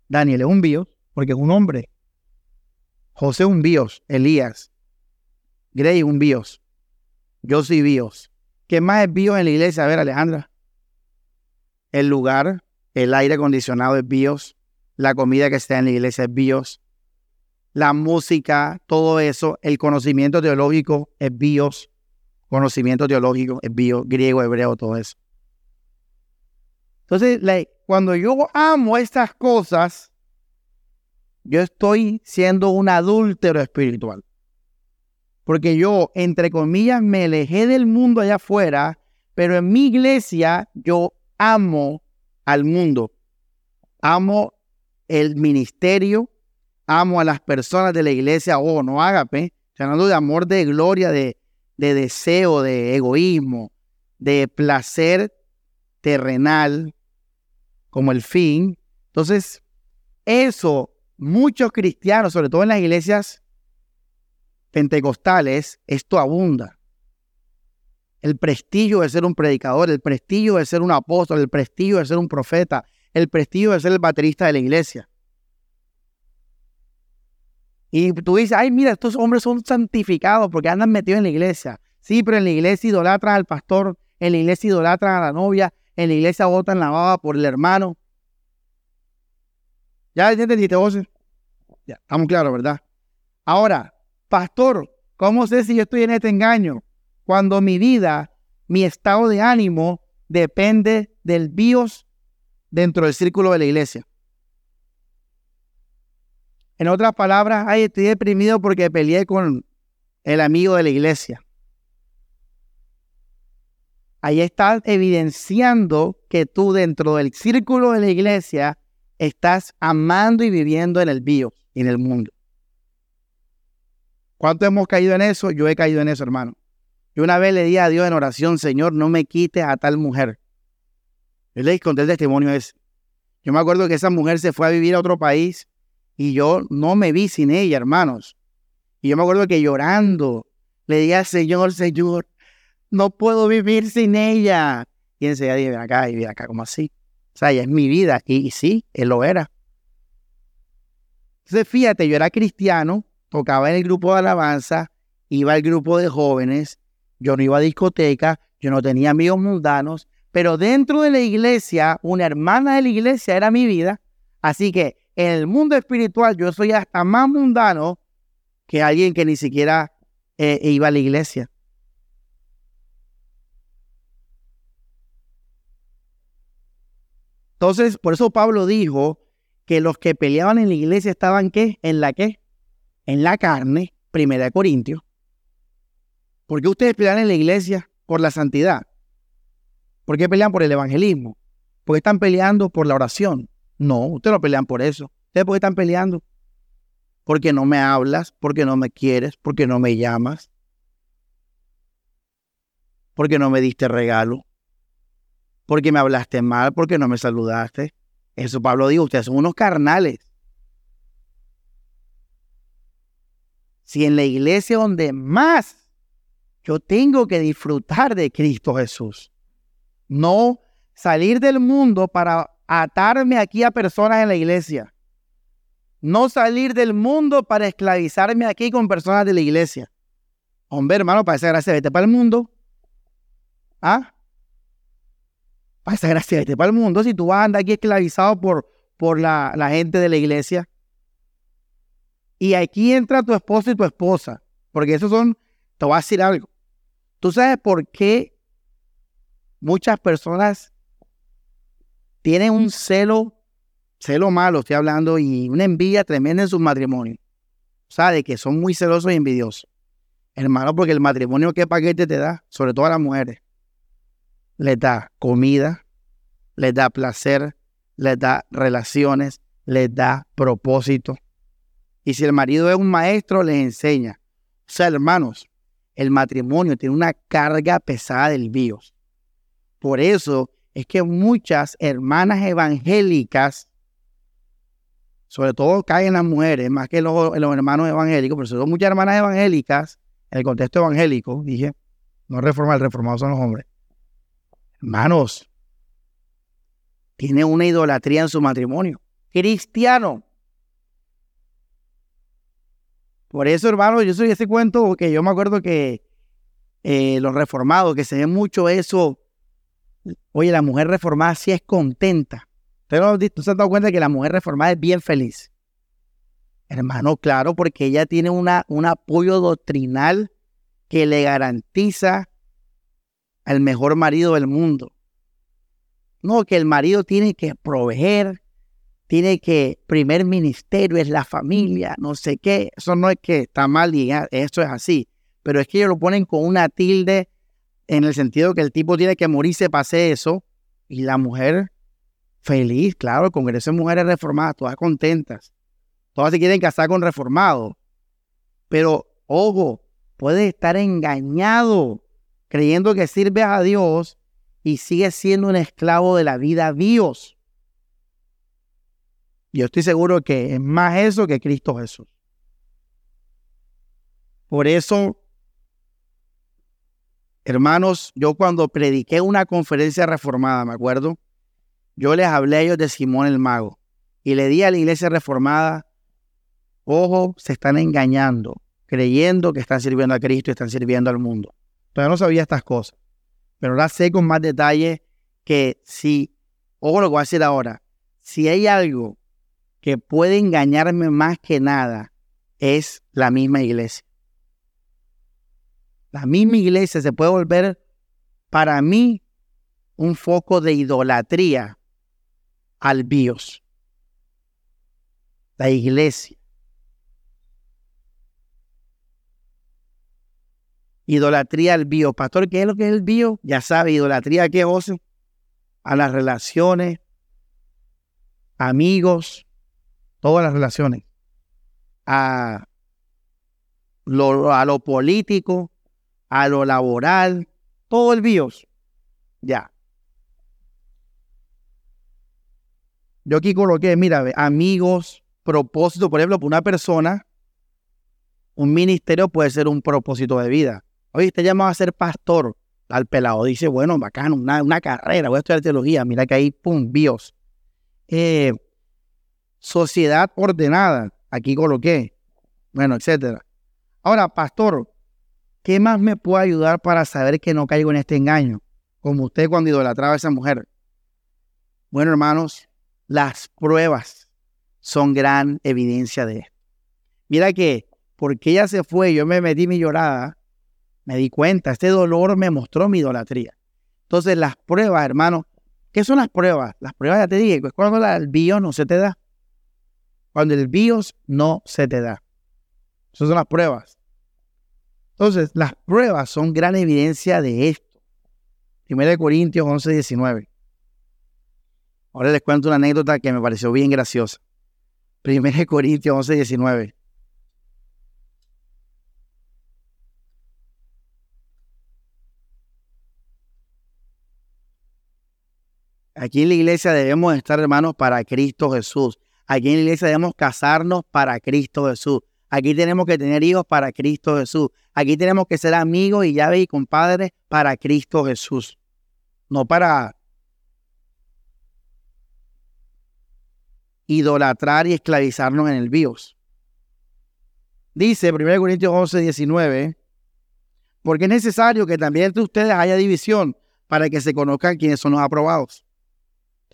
Daniel es un bios, porque es un hombre. José un bios, Elías. Grey un bios. Yo soy bios. ¿Qué más es bios en la iglesia? A ver, Alejandra. El lugar, el aire acondicionado es bios. La comida que está en la iglesia es bios. La música, todo eso, el conocimiento teológico es bios. Conocimiento teológico es bios, griego, hebreo, todo eso. Entonces, cuando yo amo estas cosas, yo estoy siendo un adúltero espiritual. Porque yo, entre comillas, me alejé del mundo allá afuera, pero en mi iglesia yo amo al mundo. Amo el ministerio, amo a las personas de la iglesia, o oh, no ágape, hablando de amor, de gloria, de, de deseo, de egoísmo, de placer terrenal como el fin. Entonces, eso muchos cristianos, sobre todo en las iglesias pentecostales, esto abunda. El prestigio de ser un predicador, el prestigio de ser un apóstol, el prestigio de ser un profeta, el prestigio de ser el baterista de la iglesia. Y tú dices, ay, mira, estos hombres son santificados porque andan metidos en la iglesia. Sí, pero en la iglesia idolatran al pastor, en la iglesia idolatran a la novia, en la iglesia botan la baba por el hermano. ¿Ya entendiste vos? Ya, estamos claros, ¿verdad? Ahora, pastor, ¿cómo sé si yo estoy en este engaño? Cuando mi vida, mi estado de ánimo depende del bios dentro del círculo de la iglesia. En otras palabras, ay, estoy deprimido porque peleé con el amigo de la iglesia. Ahí estás evidenciando que tú dentro del círculo de la iglesia estás amando y viviendo en el bio, en el mundo. ¿Cuánto hemos caído en eso? Yo he caído en eso, hermano. Yo una vez le di a Dios en oración, Señor, no me quites a tal mujer. Yo le conté el testimonio ese. Yo me acuerdo que esa mujer se fue a vivir a otro país y yo no me vi sin ella, hermanos. Y yo me acuerdo que llorando le dije al Señor, Señor, no puedo vivir sin ella. Y enseguida dije, ven acá, y ven acá, como así. O sea, ella es mi vida. Y, sí, él lo era. Entonces, fíjate, yo era cristiano, tocaba en el grupo de alabanza, iba al grupo de jóvenes, yo no iba a discoteca, yo no tenía amigos mundanos, pero dentro de la iglesia, una hermana de la iglesia era mi vida. Así que en el mundo espiritual yo soy hasta más mundano que alguien que ni siquiera eh, iba a la iglesia. Entonces, por eso Pablo dijo que los que peleaban en la iglesia estaban ¿qué? ¿En la qué? En la carne, primera de Corintios. ¿Por qué ustedes pelean en la iglesia? Por la santidad. ¿Por qué pelean por el evangelismo? ¿Por qué están peleando por la oración? No, ustedes no pelean por eso. ¿Ustedes por qué están peleando? Porque no me hablas, porque no me quieres, porque no me llamas, porque no me diste regalo, porque me hablaste mal, porque no me saludaste. Eso Pablo dijo, ustedes son unos carnales. Si en la iglesia donde más yo tengo que disfrutar de Cristo Jesús, no salir del mundo para atarme aquí a personas en la iglesia, no salir del mundo para esclavizarme aquí con personas de la iglesia. Hombre, hermano, para esa gracia, vete para el mundo. ¿Ah? Para esa gracia, vete para el mundo. Si tú vas a andar aquí esclavizado por, por la, la gente de la iglesia. Y aquí entra tu esposo y tu esposa. Porque esos son, te voy a decir algo. ¿Tú sabes por qué muchas personas tienen un celo, celo malo, estoy hablando, y una envidia tremenda en sus matrimonios? O sea, de que son muy celosos y envidiosos. Hermano, porque el matrimonio, ¿qué paquete te da? Sobre todo a las mujeres les da comida, les da placer, les da relaciones, les da propósito. Y si el marido es un maestro, les enseña. O sea, hermanos, el matrimonio tiene una carga pesada del bios. Por eso es que muchas hermanas evangélicas sobre todo caen en las mujeres, más que los, los hermanos evangélicos, pero sobre todo muchas hermanas evangélicas, en el contexto evangélico, dije, no reforma, el reformado son los hombres. Hermanos, tiene una idolatría en su matrimonio. Cristiano. Por eso, hermano, yo soy ese cuento que yo me acuerdo que eh, los reformados, que se ve mucho eso. Oye, la mujer reformada sí es contenta. ¿Usted no, se ha dado cuenta que la mujer reformada es bien feliz? Hermano, claro, porque ella tiene una, un apoyo doctrinal que le garantiza al mejor marido del mundo. No, que el marido tiene que proveer, tiene que, primer ministerio es la familia, no sé qué. Eso no es que está mal y eso es así. Pero es que ellos lo ponen con una tilde en el sentido que el tipo tiene que morirse hacer eso. Y la mujer feliz, claro, el Congreso de Mujeres Reformadas, todas contentas. Todas se quieren casar con reformados. Pero, ojo, puede estar engañado creyendo que sirve a Dios y sigue siendo un esclavo de la vida Dios. Yo estoy seguro que es más eso que Cristo Jesús. Por eso, hermanos, yo cuando prediqué una conferencia reformada, me acuerdo, yo les hablé a ellos de Simón el Mago y le di a la iglesia reformada, ojo, se están engañando, creyendo que están sirviendo a Cristo y están sirviendo al mundo. Todavía no sabía estas cosas. Pero ahora sé con más detalle que si, ojo lo que voy a decir ahora, si hay algo que puede engañarme más que nada, es la misma iglesia. La misma iglesia se puede volver para mí un foco de idolatría al bios. La iglesia. Idolatría al bio. Pastor, ¿qué es lo que es el bio? Ya sabe, idolatría, ¿qué José? A las relaciones, amigos, todas las relaciones. A lo, a lo político, a lo laboral, todo el bios. Ya. Yo aquí coloqué, mira, amigos, propósito, por ejemplo, para una persona, un ministerio puede ser un propósito de vida. Oye, te llamado a ser pastor. Al pelado dice, bueno, bacano, una, carrera, voy a estudiar teología. Mira que ahí, pum, bios. Eh, sociedad ordenada, aquí coloqué. Bueno, etcétera. Ahora, pastor, ¿qué más me puede ayudar para saber que no caigo en este engaño? Como usted cuando idolatraba a esa mujer. Bueno, hermanos, las pruebas son gran evidencia de esto. Mira que, porque ella se fue, yo me metí mi llorada, me di cuenta, este dolor me mostró mi idolatría. Entonces las pruebas, hermano, ¿qué son las pruebas? Las pruebas ya te dije, pues cuando el bios no se te da. Cuando el bios no se te da. Esas son las pruebas. Entonces, las pruebas son gran evidencia de esto. 1 Corintios 11, 19. Ahora les cuento una anécdota que me pareció bien graciosa. 1 Corintios 11, 19. Aquí en la iglesia debemos estar, hermanos, para Cristo Jesús. Aquí en la iglesia debemos casarnos para Cristo Jesús. Aquí tenemos que tener hijos para Cristo Jesús. Aquí tenemos que ser amigos y llaves y compadres para Cristo Jesús. No para idolatrar y esclavizarnos en el bios. Dice 1 Corintios 11, 19, porque es necesario que también entre ustedes haya división para que se conozcan quiénes son los aprobados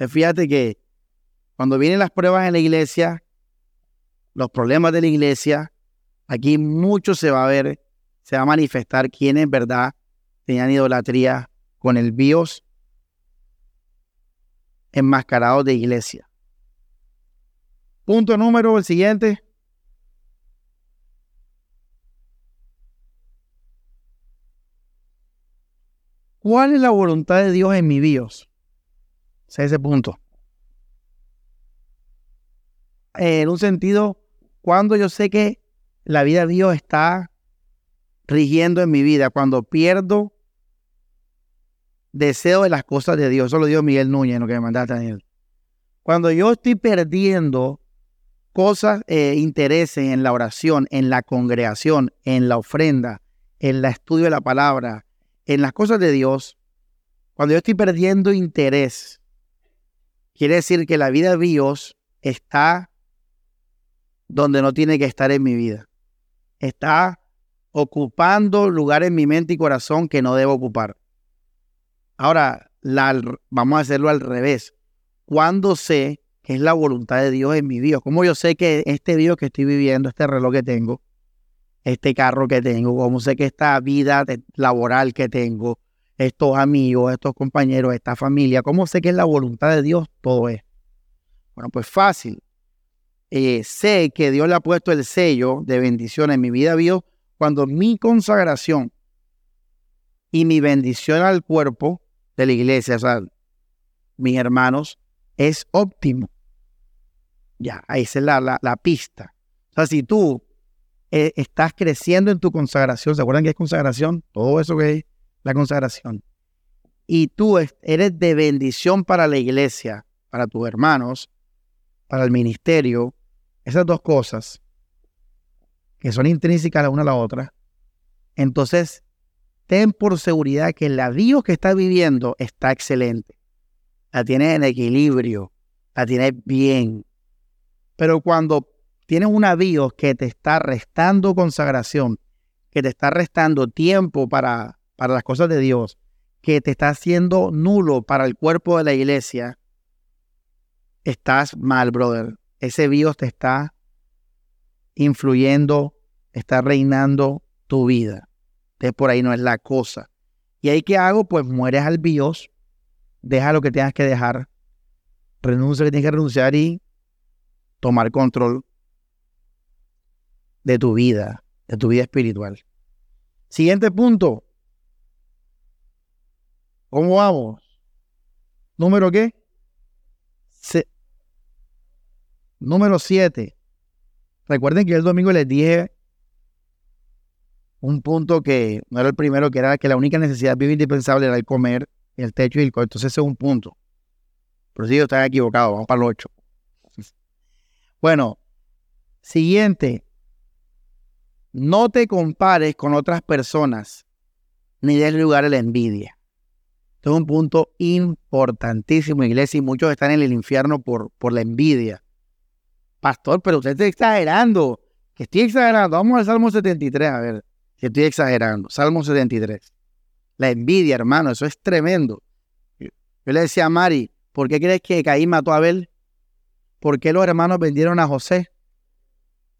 fíjate que cuando vienen las pruebas en la iglesia, los problemas de la iglesia, aquí mucho se va a ver, se va a manifestar quiénes, verdad, tenían idolatría con el bios enmascarado de iglesia. Punto número, el siguiente. ¿Cuál es la voluntad de Dios en mi bios? ese punto. En un sentido, cuando yo sé que la vida de Dios está rigiendo en mi vida, cuando pierdo deseo de las cosas de Dios, eso lo dio Miguel Núñez, lo que me mandaste Daniel. Cuando yo estoy perdiendo cosas eh, interesen en la oración, en la congregación, en la ofrenda, en el estudio de la palabra, en las cosas de Dios, cuando yo estoy perdiendo interés, quiere decir que la vida de Dios está donde no tiene que estar en mi vida. Está ocupando lugar en mi mente y corazón que no debo ocupar. Ahora, vamos a hacerlo al revés. Cuando sé que es la voluntad de Dios en mi vida, ¿cómo yo sé que este Dios que estoy viviendo, este reloj que tengo, este carro que tengo, cómo sé que esta vida laboral que tengo, estos amigos, estos compañeros, esta familia, cómo sé que es la voluntad de Dios, todo es. Bueno, pues fácil. Eh, sé que Dios le ha puesto el sello de bendición en mi vida, Dios, cuando mi consagración y mi bendición al cuerpo de la iglesia, o sea, mis hermanos, es óptimo. Ya, ahí es la, la, pista. O sea, si tú eh, estás creciendo en tu consagración, ¿se acuerdan que es consagración? Todo eso que es la consagración. Y tú eres de bendición para la iglesia, para tus hermanos, para el ministerio, esas dos cosas que son intrínsecas la una a la otra, entonces ten por seguridad que la Dios que estás viviendo está excelente. La tienes en equilibrio, la tienes bien. Pero cuando tienes un Dios que te está restando consagración, que te está restando tiempo para, para las cosas de Dios, que te está haciendo nulo para el cuerpo de la iglesia, estás mal, brother. Ese Dios te está influyendo, está reinando tu vida. Entonces por ahí no es la cosa. ¿Y ahí qué hago? Pues mueres al Dios, deja lo que tengas que dejar, renuncia lo que tienes que renunciar y tomar control de tu vida, de tu vida espiritual. Siguiente punto. ¿Cómo vamos? ¿Número qué? Número 7. Recuerden que el domingo les dije un punto que no era el primero, que era que la única necesidad viva indispensable era el comer, el techo y el coche. Entonces ese es un punto. Pero si yo estaba equivocado, vamos para el 8. [LAUGHS] Bueno, siguiente. No te compares con otras personas ni des lugar a la envidia. Esto es un punto importantísimo, iglesia, y muchos están en el infierno por, por la envidia pastor, pero usted está exagerando. Que estoy exagerando. Vamos al Salmo 73, a ver si estoy exagerando. Salmo 73. La envidia, hermano, eso es tremendo. Yo, le decía a Mari, ¿por qué crees que Caín mató a Abel? ¿Por qué los hermanos vendieron a José?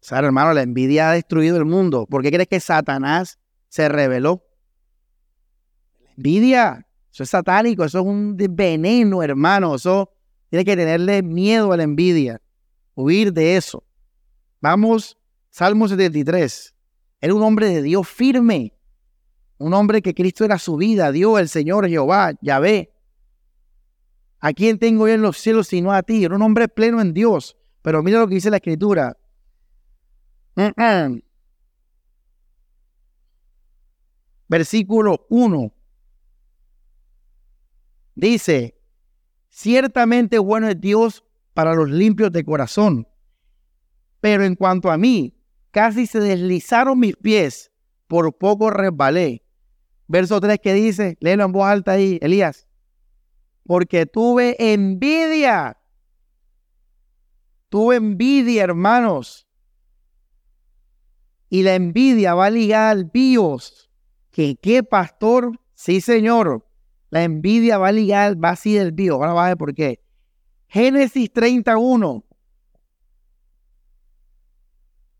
O sea, hermano, la envidia ha destruido el mundo. ¿Por qué crees que Satanás se rebeló? La envidia, eso es satánico, eso es un veneno, hermano. Eso tiene que tenerle miedo a la envidia huir de eso. Vamos, Salmo 73. Era un hombre de Dios firme, un hombre que Cristo era su vida, Dios, el Señor Jehová, Yahvé. ¿A quién tengo yo en los cielos sino a ti? Era un hombre pleno en Dios. Pero mira lo que dice la Escritura. Versículo 1. Dice, ciertamente bueno es Dios para los limpios de corazón. Pero en cuanto a mí, casi se deslizaron mis pies, por poco resbalé. Verso 3 que dice, léelo en voz alta ahí, Elías. Porque tuve envidia. Tuve envidia, hermanos. Y la envidia va ligada al bios. ¿Que qué, pastor? Sí, señor. La envidia va ligada, va así del bios. Ahora va a ver por qué. Génesis 31.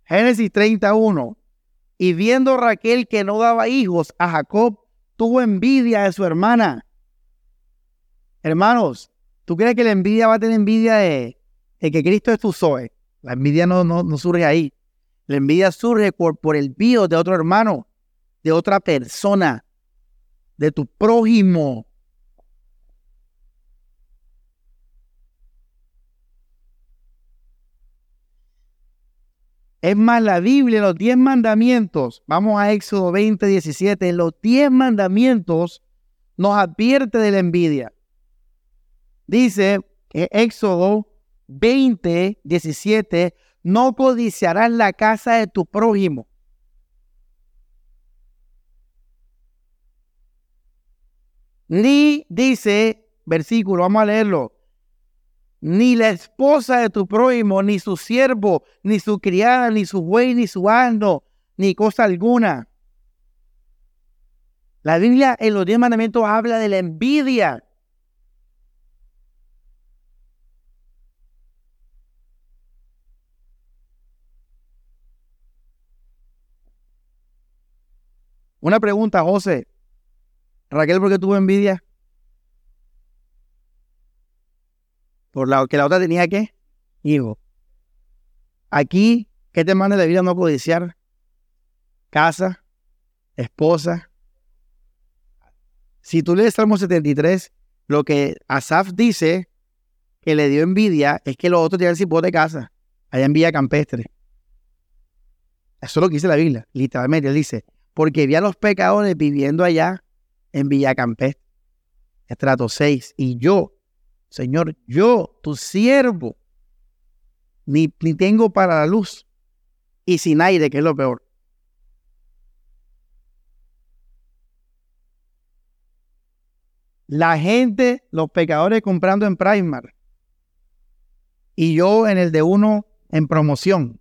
Génesis 31. Y viendo Raquel que no daba hijos a Jacob, tuvo envidia de su hermana. Hermanos, ¿tú crees que la envidia va a tener envidia de, que Cristo es tu Zoe? La envidia no, no, surge ahí. La envidia surge por, por el bio de otro hermano, de otra persona, de tu prójimo. Es más, la Biblia, los diez mandamientos, vamos a Éxodo 20, 17, los diez mandamientos nos advierte de la envidia. Dice que Éxodo 20, 17, no codiciarás la casa de tu prójimo. Ni dice, versículo, vamos a leerlo, ni la esposa de tu prójimo, ni su siervo, ni su criada, ni su buey, ni su asno, ni cosa alguna. La Biblia en los diez mandamientos habla de la envidia. Una pregunta, José. Raquel, ¿por qué tuvo envidia? Por la que la otra tenía qué? Hijo. Aquí, ¿qué te manda la vida no codiciar? Casa, esposa. Si tú lees Salmo 73, lo que Asaf dice que le dio envidia es que los otros tienen cipote de casa, allá en Villa Campestre. Eso es lo que dice la Biblia, literalmente. Él dice, porque vi a los pecadores viviendo allá en Villacampestre, estrato 6, y yo, Señor, yo, tu siervo, ni, ni tengo para la luz y sin aire, que es lo peor. La gente, los pecadores comprando en Primar y yo en el de uno en promoción.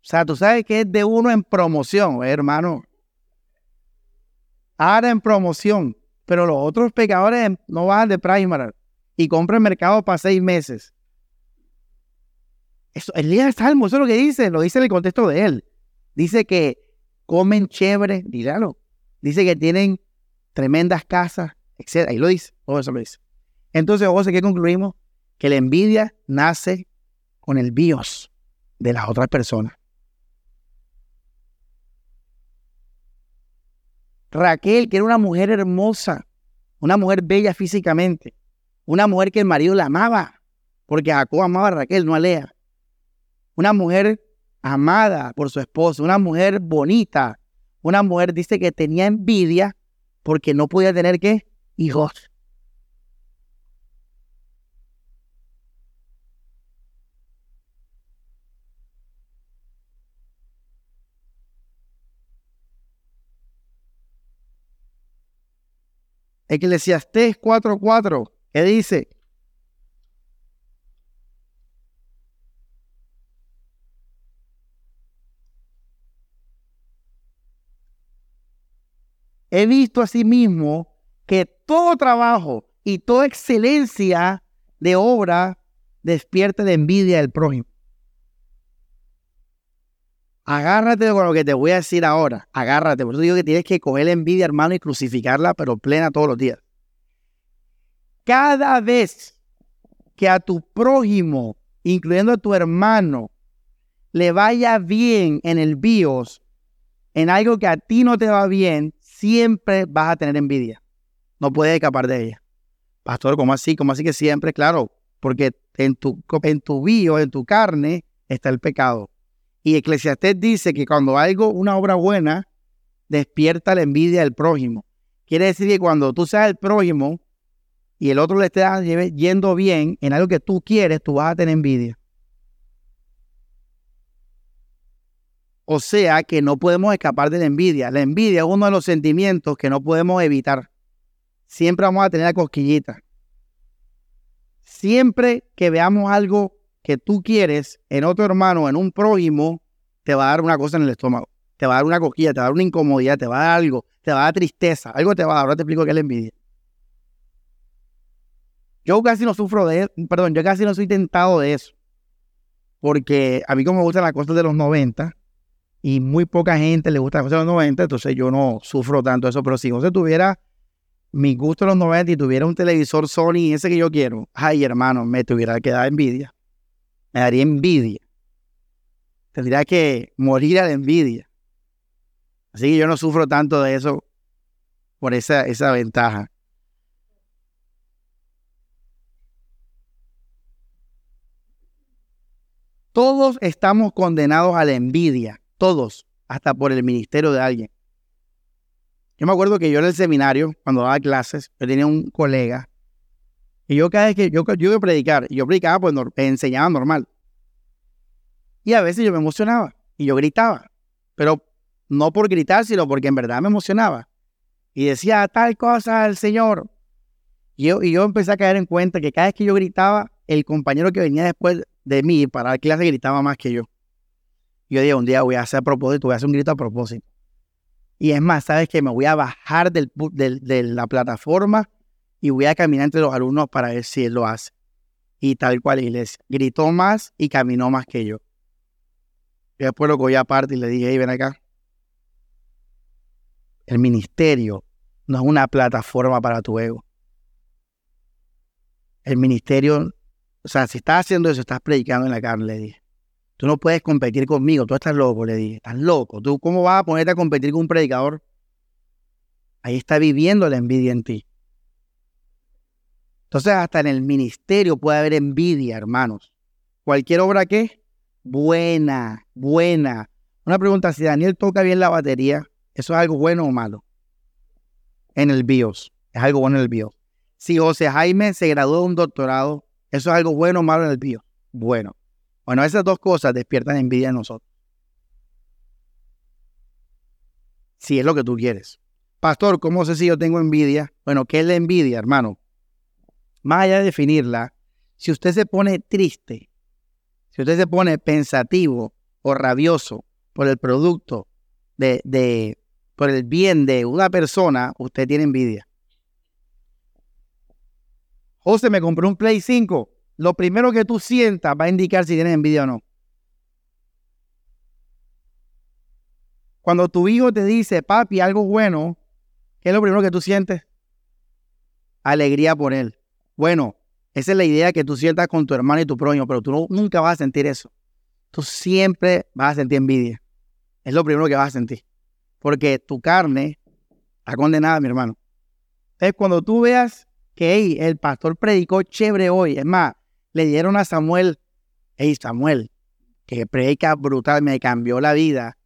O sea, tú sabes que es de uno en promoción, hermano. Ahora en promoción. Pero los otros pecadores no van de Primar y compran mercado para seis meses. Eso, el día del Salmo, eso es lo que dice, lo dice en el contexto de él. Dice que comen chévere, dígalo. Dice que tienen tremendas casas, etc. Ahí lo dice, todo eso lo dice. Entonces, ¿qué concluimos? Que la envidia nace con el bios de las otras personas. Raquel, que era una mujer hermosa, una mujer bella físicamente, una mujer que el marido la amaba, porque Jacob amaba a Raquel, no a Lea. Una mujer amada por su esposo, una mujer bonita, una mujer dice que tenía envidia porque no podía tener qué? Hijos. Eclesiastés 4:4, ¿qué dice? He visto asimismo que todo trabajo y toda excelencia de obra despierta de envidia del prójimo. Agárrate con lo que te voy a decir ahora. Agárrate. Por eso digo que tienes que coger la envidia, hermano, y crucificarla, pero plena todos los días. Cada vez que a tu prójimo, incluyendo a tu hermano, le vaya bien en el BIOS, en algo que a ti no te va bien, siempre vas a tener envidia. No puedes escapar de ella. Pastor, ¿cómo así? ¿Cómo así que siempre? Claro, porque en tu, en tu bio, en tu carne, está el pecado. Y Eclesiastés dice que cuando algo, una obra buena, despierta la envidia del prójimo. Quiere decir que cuando tú seas el prójimo y el otro le esté yendo bien en algo que tú quieres, tú vas a tener envidia. O sea que no podemos escapar de la envidia. La envidia es uno de los sentimientos que no podemos evitar. Siempre vamos a tener la cosquillita. Siempre que veamos algo que tú quieres en otro hermano, en un prójimo, te va a dar una cosa en el estómago. Te va a dar una coquilla, te va a dar una incomodidad, te va a dar algo, te va a dar tristeza, algo te va a dar. Ahora te explico qué es la envidia. Yo casi no sufro de eso, perdón, yo casi no soy tentado de eso. Porque a mí como me gustan las cosas de los 90 y muy poca gente le gusta las cosas de los 90, entonces yo no sufro tanto eso. Pero si José tuviera mi gusto de los 90 y tuviera un televisor Sony ese que yo quiero, ay hermano, me tuviera que dar envidia me daría envidia. Tendría que morir a la envidia. Así que yo no sufro tanto de eso por esa, esa ventaja. Todos estamos condenados a la envidia, todos, hasta por el ministerio de alguien. Yo me acuerdo que yo en el seminario, cuando daba clases, yo tenía un colega Y yo cada vez que yo, yo iba a predicar, yo predicaba, pues enseñaba normal. Y a veces yo me emocionaba y yo gritaba, pero no por gritar, sino porque en verdad me emocionaba. Y decía tal cosa al Señor. Y yo, y yo empecé a caer en cuenta que cada vez que yo gritaba, el compañero que venía después de mí para dar clase gritaba más que yo. Yo dije, un día voy a hacer a propósito, voy a hacer un grito a propósito. Y es más, sabes que me voy a bajar del, de la plataforma y voy a caminar entre los alumnos para ver si él lo hace. Y tal cual iglesia. Gritó más y caminó más que yo. Y después lo cogí aparte y le dije, hey, ven acá. El ministerio no es una plataforma para tu ego. El ministerio, o sea, si estás haciendo eso, estás predicando en la carne, le dije. Tú no puedes competir conmigo, tú estás loco, le dije. Estás loco. ¿Tú cómo vas a ponerte a competir con un predicador? Ahí está viviendo la envidia en ti. Entonces, hasta en el ministerio puede haber envidia, hermanos. Cualquier obra que buena, buena. Una pregunta, si Daniel toca bien la batería, ¿eso es algo bueno o malo? En el BIOS. Es algo bueno en el BIOS. Si José Jaime se graduó de un doctorado, ¿eso es algo bueno o malo en el BIOS? Bueno. Bueno, esas dos cosas despiertan envidia en nosotros. Si es lo que tú quieres. Pastor, ¿cómo sé si yo tengo envidia? Bueno, ¿qué es la envidia, hermano? Más allá de definirla, si usted se pone triste, si usted se pone pensativo o rabioso por el producto de, de por el bien de una persona, usted tiene envidia. José me compró un Play 5. Lo primero que tú sientas va a indicar si tienes envidia o no. Cuando tu hijo te dice, papi, algo bueno, ¿qué es lo primero que tú sientes? Alegría por él. Bueno, esa es la idea que tú sientas con tu hermano y tu prójimo, pero tú nunca vas a sentir eso. Tú siempre vas a sentir envidia. Es lo primero que vas a sentir. Porque tu carne está condenada, mi hermano. Entonces, cuando tú veas que el pastor predicó chévere hoy, es más, le dieron a Samuel, hey, Samuel, que predica brutal, me cambió la vida.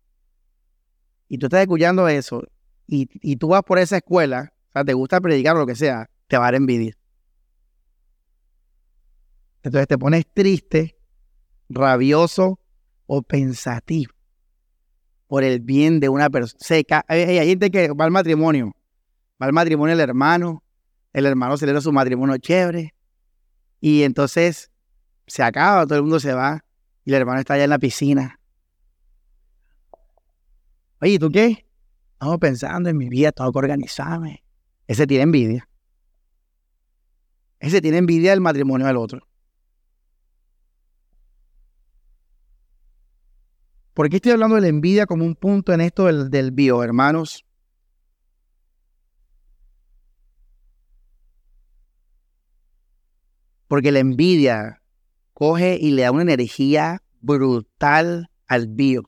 Y tú estás escuchando eso, y, tú vas por esa escuela, o sea, te gusta predicar o lo que sea, te va a dar. Entonces te pones triste, rabioso o pensativo por el bien de una persona. Seca. Hay, gente que va al matrimonio, va al matrimonio el hermano, el hermano celebra su matrimonio chévere y entonces se acaba, todo el mundo se va y el hermano está allá en la piscina. Oye, ¿tú qué? Estamos pensando en mi vida, tengo que organizarme. Ese tiene envidia. Ese tiene envidia del matrimonio del otro. ¿Por qué estoy hablando de la envidia como un punto en esto del, del bio, hermanos? Porque la envidia coge y le da una energía brutal al bio.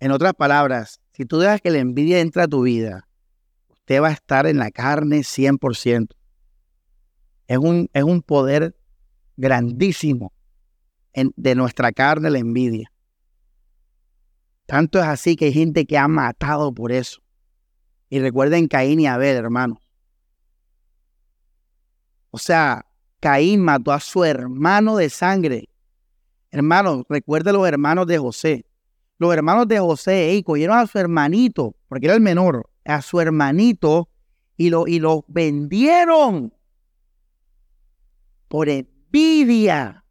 En otras palabras, si tú dejas que la envidia entre a tu vida, usted va a estar en la carne 100%. Es un, es un poder grandísimo de nuestra carne la envidia. Tanto es así que hay gente que ha matado por eso. Y recuerden Caín y Abel, hermanos. O sea, Caín mató a su hermano de sangre. Hermanos, recuerden los hermanos de José. Los hermanos de José y cogieron a su hermanito, porque era el menor, a su hermanito y lo, y vendieron por envidia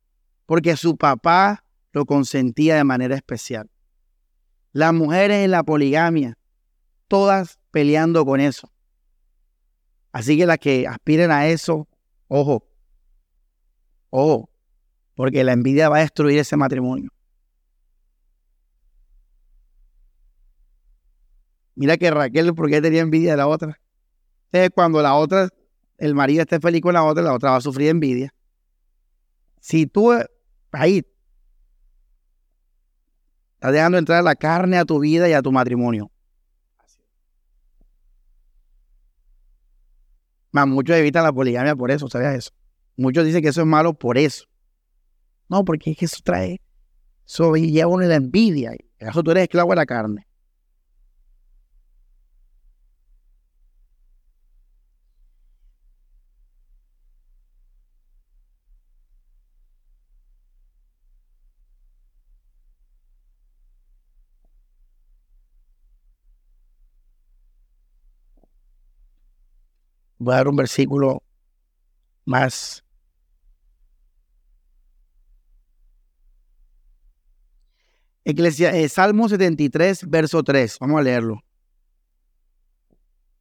porque su papá lo consentía de manera especial. Las mujeres en la poligamia, todas peleando con eso. Así que las que aspiren a eso, ojo, ojo, porque la envidia va a destruir ese matrimonio. Mira que Raquel, ¿por qué tenía envidia de la otra? Cuando la otra, el marido esté feliz con la otra, la otra va a sufrir envidia. Si tú ahí. Estás dejando entrar la carne a tu vida y a tu matrimonio. Más muchos evitan la poligamia por eso, ¿sabes eso? Muchos dicen que eso es malo por eso. No, porque es que eso trae, eso lleva uno la envidia. Eso tú eres esclavo de la carne. Voy a dar un versículo más. Eclesia, eh, Salmo 73, verso 3. Vamos a leerlo.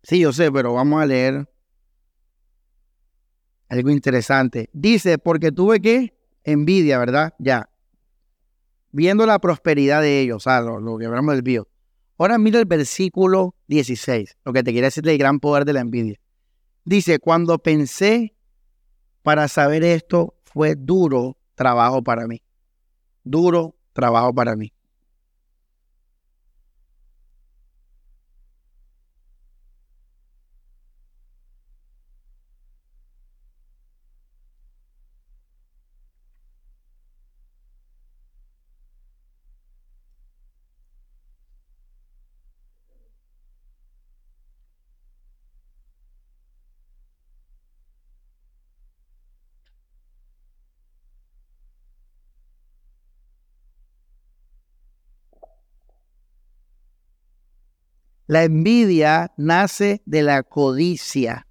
Sí, yo sé, pero vamos a leer algo interesante. Dice, porque tuve que envidia, ¿verdad? Ya. Viendo la prosperidad de ellos, o lo, que hablamos del bio. Ahora mira el versículo 16, lo que te quiere decir del gran poder de la envidia. Dice, cuando pensé para saber esto, fue duro trabajo para mí. Duro trabajo para mí. La envidia nace de la codicia.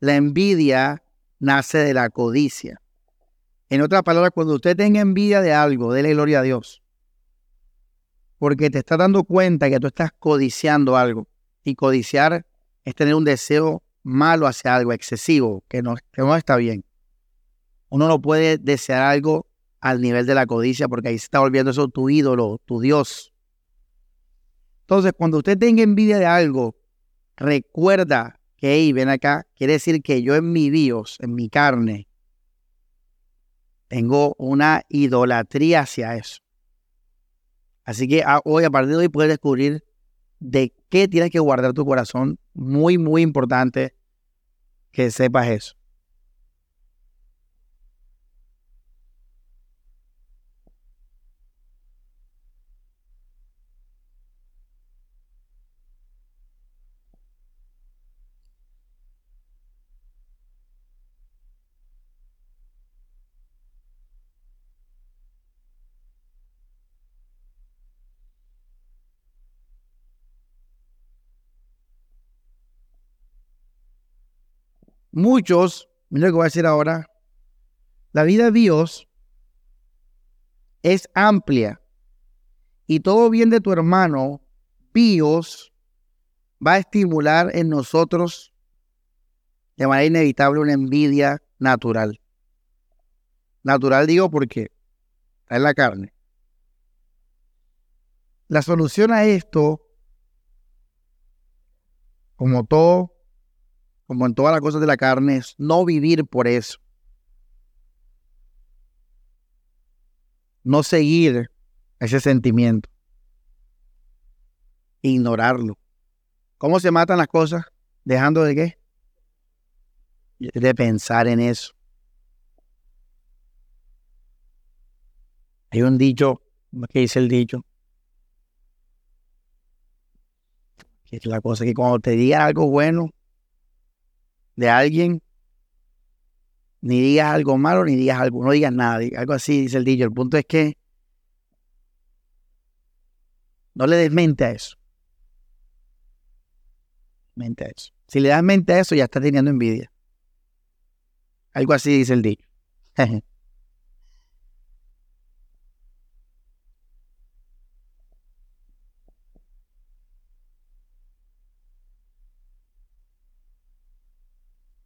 La envidia nace de la codicia. En otras palabras, cuando usted tenga envidia de algo, déle gloria a Dios. Porque te está dando cuenta que tú estás codiciando algo. Y codiciar es tener un deseo malo hacia algo, excesivo, que no, está bien. Uno no puede desear algo al nivel de la codicia, porque ahí se está volviendo eso tu ídolo, tu Dios. Entonces, cuando usted tenga envidia de algo, recuerda que, ahí ven acá, quiere decir que yo en mi Dios, en mi carne, tengo una idolatría hacia eso. Así que ah, hoy, a partir de hoy, puedes descubrir de qué tienes que guardar tu corazón. Muy, muy importante que sepas eso. Muchos, mira lo que voy a decir ahora, la vida de Dios es amplia y todo bien de tu hermano, Dios, va a estimular en nosotros de manera inevitable una envidia natural. Natural digo porque está en la carne. La solución a esto, como todo como en todas las cosas de la carne, es no vivir por eso. No seguir ese sentimiento. Ignorarlo. ¿Cómo se matan las cosas? Dejando de qué? De pensar en eso. Hay un dicho, ¿qué dice el dicho? Que es la cosa que cuando te digan algo bueno, de alguien, ni digas algo malo, ni digas algo, no digas nada, algo así, dice el dicho. El punto es que no le des mente a eso. Mente a eso. Si le das mente a eso, ya está teniendo envidia. Algo así dice el dicho. [LAUGHS]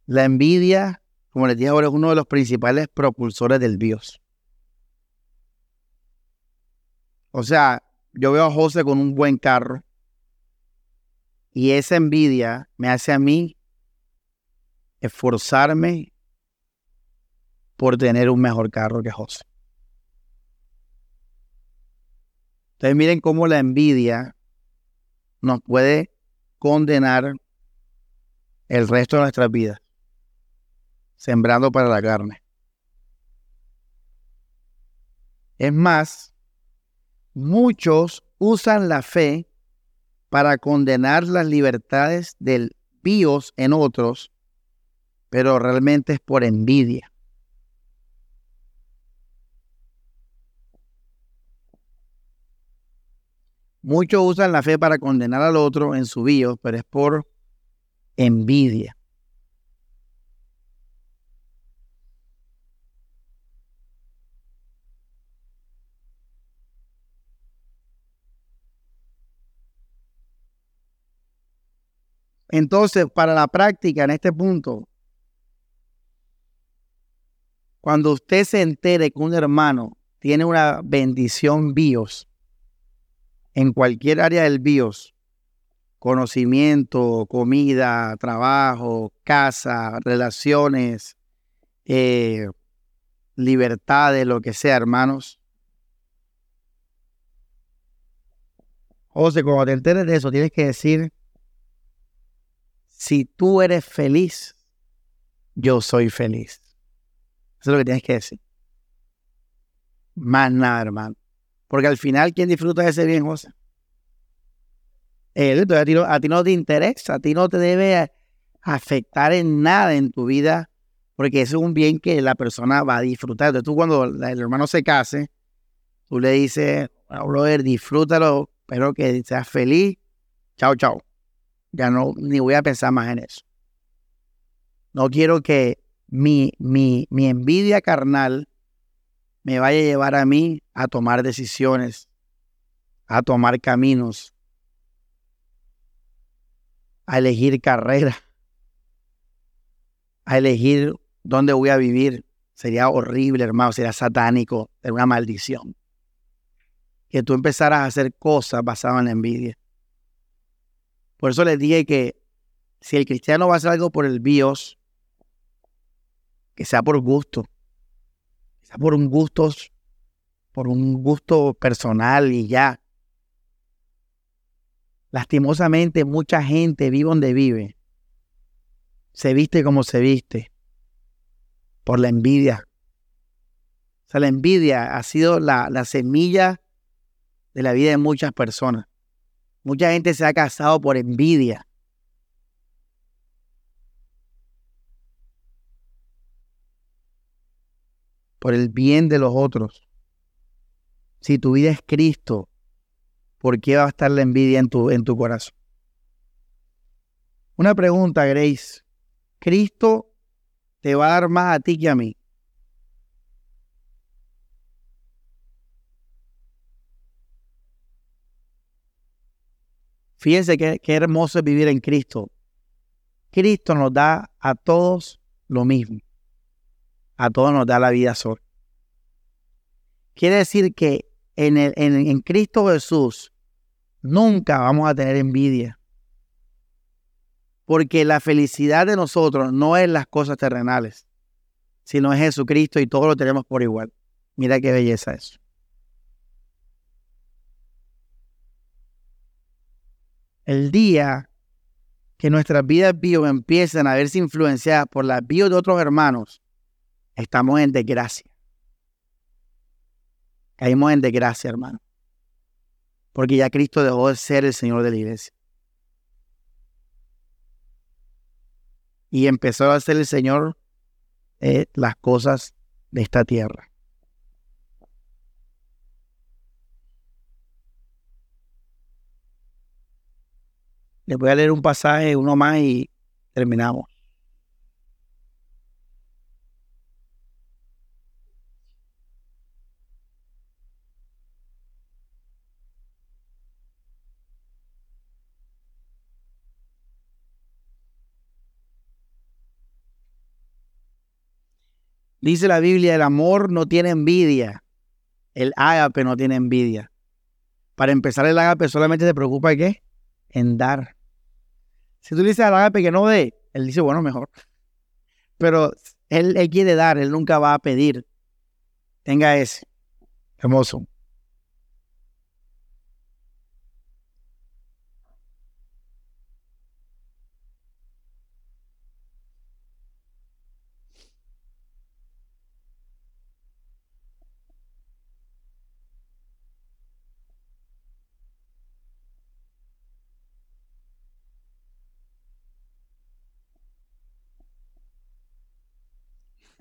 La envidia, como les dije ahora, es uno de los principales propulsores del Dios. O sea, yo veo a José con un buen carro y esa envidia me hace a mí esforzarme por tener un mejor carro que José. Entonces miren cómo la envidia nos puede condenar el resto de nuestras vidas sembrando para la carne. Es más, muchos usan la fe para condenar las libertades del píos en otros, pero realmente es por envidia. Muchos usan la fe para condenar al otro en su bio, pero es por envidia. Entonces, para la práctica en este punto, cuando usted se entere que un hermano tiene una bendición BIOS, en cualquier área del BIOS, conocimiento, comida, trabajo, casa, relaciones, eh, libertades, lo que sea, hermanos. José, cuando te enteres de eso, tienes que decir, si tú eres feliz, yo soy feliz. Eso es lo que tienes que decir. Más nada, hermano. Porque al final, ¿quién disfruta de ese bien, José? Él, a, ti no, a ti no te interesa, a ti no te debe afectar en nada en tu vida, porque ese es un bien que la persona va a disfrutar. Entonces tú cuando el hermano se case, tú le dices, brother, disfrútalo, espero que seas feliz, chao, chao. Ya no, ni voy a pensar más en eso. No quiero que mi, mi, mi envidia carnal me vaya a llevar a mí a tomar decisiones, a tomar caminos, a elegir carrera, a elegir dónde voy a vivir. Sería horrible, hermano, sería satánico, sería una maldición. Que tú empezaras a hacer cosas basadas en la envidia. Por eso les dije que si el cristiano va a hacer algo por el bios, que sea por gusto, que sea por un gusto, por un gusto personal y ya. Lastimosamente, mucha gente vive donde vive, se viste como se viste, por la envidia. O sea, la envidia ha sido la, la semilla de la vida de muchas personas. Mucha gente se ha casado por envidia. Por el bien de los otros. Si tu vida es Cristo, ¿por qué va a estar la envidia en tu, en tu corazón? Una pregunta, Grace. ¿Cristo te va a dar más a ti que a mí? Fíjense qué, hermoso es vivir en Cristo. Cristo nos da a todos lo mismo. A todos nos da la vida sola. Quiere decir que en, el, en, Cristo Jesús nunca vamos a tener envidia. Porque la felicidad de nosotros no es las cosas terrenales, sino es Jesucristo y todos lo tenemos por igual. Mira qué belleza eso. El día que nuestras vidas bio empiezan a verse influenciadas por las bio de otros hermanos, estamos en desgracia. Caímos en desgracia, hermano. Porque ya Cristo dejó de ser el Señor de la iglesia. Y empezó a ser el Señor de las cosas de esta tierra. Les voy a leer un pasaje, uno más y terminamos. Dice la Biblia, el amor no tiene envidia. El ágape no tiene envidia. Para empezar, el ágape solamente se preocupa de qué? En dar. Si tú le dices al agape que no dé, él dice, bueno, mejor. Pero él, él quiere dar, él nunca va a pedir. Tenga ese. Hermoso.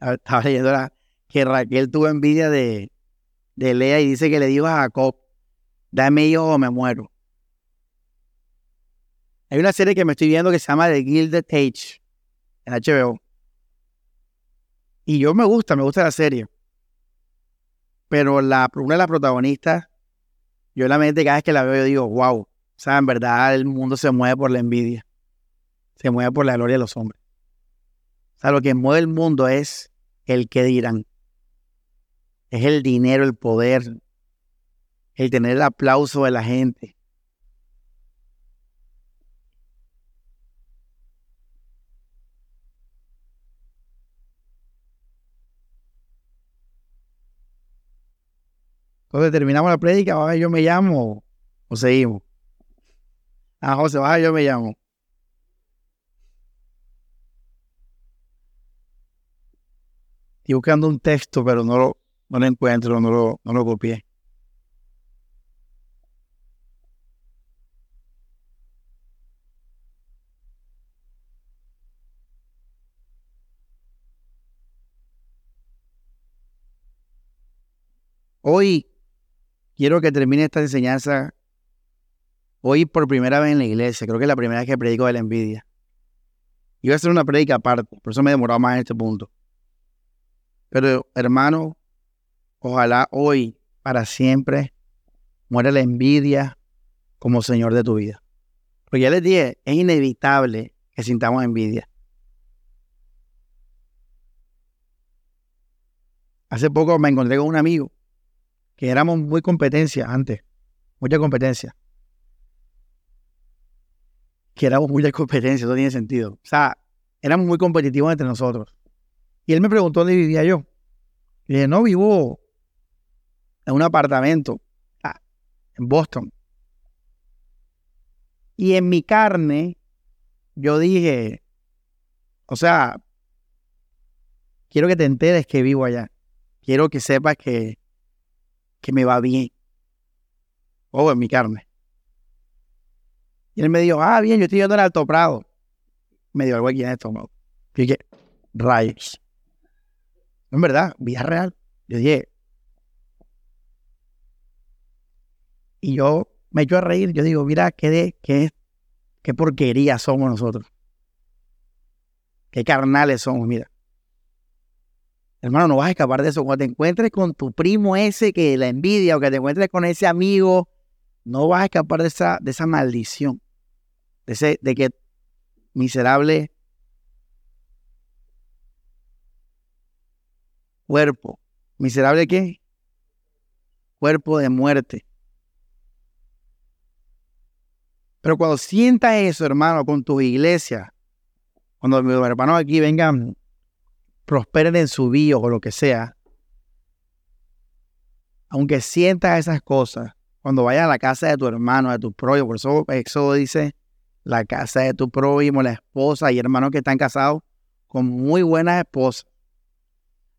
Estaba leyendo que Raquel tuvo envidia de, de Lea y dice que le dijo a Jacob, dame hijo o me muero. Hay una serie que me estoy viendo que se llama The Gilded Age en HBO. Y yo me gusta, me gusta la serie. Pero la, una de las protagonistas, yo la mente cada vez que la veo, yo digo, wow. O sea, en verdad el mundo se mueve por la envidia. Se mueve por la gloria de los hombres. O sea, lo que mueve el mundo es el que dirán. Es el dinero, el poder, el tener el aplauso de la gente. Entonces terminamos la prédica, yo me llamo o seguimos. Ah, José, baja yo me llamo. Estoy buscando un texto, pero no lo, no lo encuentro, no lo, no lo copié. Hoy quiero que termine esta enseñanza hoy por primera vez en la iglesia. Creo que es la primera vez que predico de la envidia. Iba a hacer una predica aparte, por eso me he demorado más en este punto. Pero hermano, ojalá hoy, para siempre, muera la envidia como Señor de tu vida. Porque ya les dije, es inevitable que sintamos envidia. Hace poco me encontré con un amigo que éramos muy competencia antes, mucha competencia. Que éramos mucha competencia, eso tiene sentido. O sea, éramos muy competitivos entre nosotros. Y él me preguntó dónde vivía yo. Y dije, no, vivo en un apartamento ah, en Boston. Y en mi carne, yo dije, o sea, quiero que te enteres que vivo allá. Quiero que sepas que que me va bien. O en mi carne. Y él me dijo, ah, bien, yo estoy yendo al Alto Prado. Me dio algo aquí en estómago. Y dije, rayos. En verdad, vida real. Yo dije. Y yo me echo a reír. Yo digo, mira, qué, de, qué, qué porquería somos nosotros. Qué carnales somos, mira. Hermano, no vas a escapar de eso. Cuando te encuentres con tu primo ese que la envidia o que te encuentres con ese amigo, no vas a escapar de esa, de esa maldición. De, ese, de que miserable cuerpo. ¿Miserable qué? Cuerpo de muerte. Pero cuando sientas eso, hermano, con tu iglesia, cuando mis hermanos aquí vengan prosperen en su vida o lo que sea, aunque sientas esas cosas, cuando vayas a la casa de tu hermano, de tu prójimo, por eso eso dice la casa de tu prójimo, la esposa y hermanos que están casados con muy buenas esposas.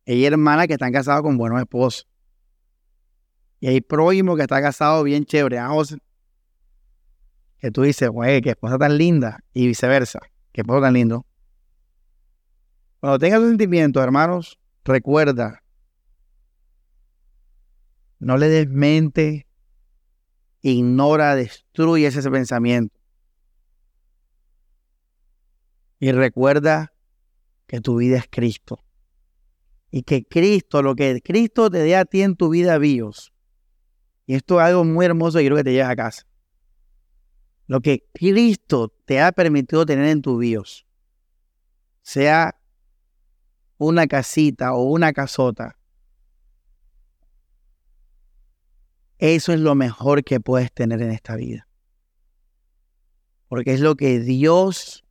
Y hermanas que están casados con buenos esposos. Y hay prójimo que está casado bien chévere. Ah, que tú dices, güey, qué esposa tan linda. Y viceversa, qué esposo tan lindo. Cuando tengas sentimientos, hermanos, recuerda, no le des mente, ignora, destruye ese pensamiento. Y recuerda que tu vida es Cristo. Y que Cristo, lo que Cristo te dé a ti en tu vida, vivos. Y esto es algo muy hermoso y quiero que te lleves a casa. Lo que Cristo te ha permitido tener en tu vida, sea una casita o una casota, eso es lo mejor que puedes tener en esta vida. Porque es lo que Dios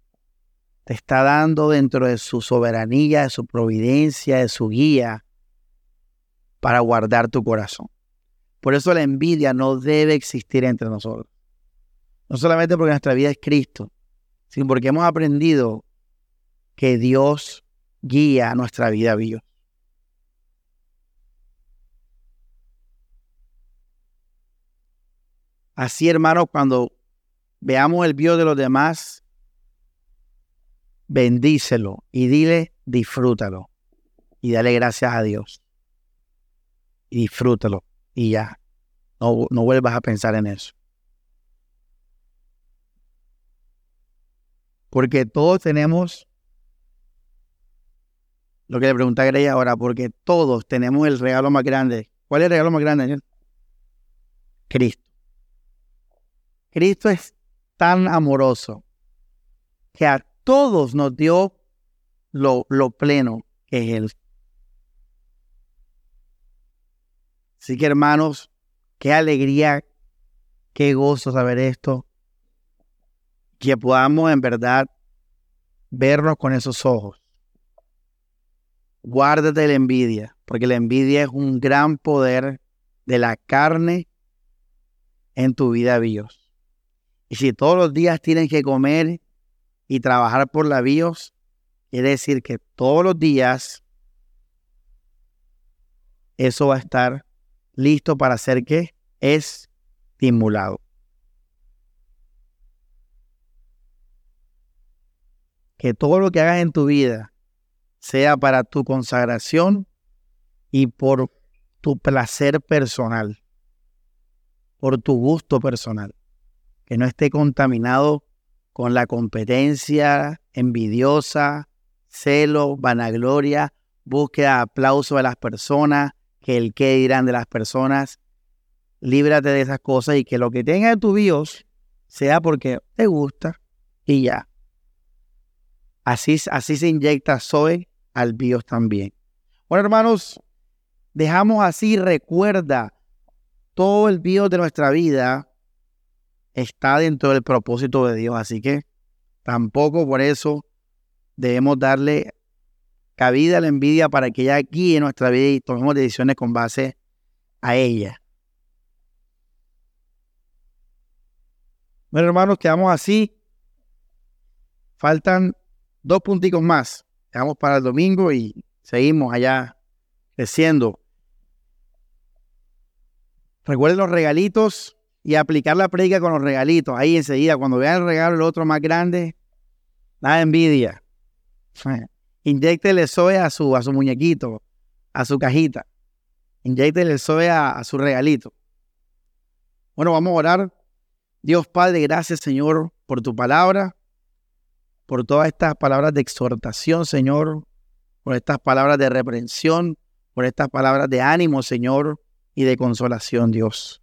te está dando dentro de su soberanía, de su providencia, de su guía para guardar tu corazón. Por eso la envidia no debe existir entre nosotros. No solamente porque nuestra vida es Cristo, sino porque hemos aprendido que Dios guía nuestra vida viva. Así, hermanos, cuando veamos el bio de los demás, bendícelo y dile, disfrútalo. Y dale gracias a Dios. Y disfrútalo. Y ya. No, no vuelvas a pensar en eso. Porque todos tenemos, lo que le pregunta Grey ahora, porque todos tenemos el regalo más grande. ¿Cuál es el regalo más grande? Cristo. Cristo es tan amoroso que a todos nos dio lo, lo pleno que es Él. Así que hermanos, qué alegría, qué gozo saber esto. Que podamos en verdad vernos con esos ojos. Guárdate la envidia, porque la envidia es un gran poder de la carne en tu vida BIOS. Y si todos los días tienes que comer y trabajar por la BIOS, quiere decir que todos los días eso va a estar listo para ser que estimulado. Que todo lo que hagas en tu vida sea para tu consagración y por tu placer personal, por tu gusto personal. Que no esté contaminado con la competencia envidiosa, celo, vanagloria, búsqueda de aplauso de las personas, que el qué dirán de las personas. Líbrate de esas cosas y que lo que tenga en tu BIOS sea porque te gusta y ya. Así, así se inyecta Zoe al BIOS también. Bueno, hermanos, dejamos así, recuerda, todo el BIOS de nuestra vida está dentro del propósito de Dios. Así que tampoco por eso debemos darle cabida a la envidia para que ella guíe nuestra vida y tomemos decisiones con base a ella. Bueno, hermanos, quedamos así. Faltan dos punticos más. Quedamos para el domingo y seguimos allá creciendo. Recuerden los regalitos y aplicar la predica con los regalitos. Ahí enseguida, cuando vean el regalo, el otro más grande, nada envidia. Inyectele soe a su, a su muñequito, a su cajita. Inyectele soe a, a su regalito. Bueno, vamos a orar. Dios Padre, gracias Señor por tu palabra, por todas estas palabras de exhortación, Señor, por estas palabras de reprensión, por estas palabras de ánimo, Señor, y de consolación, Dios.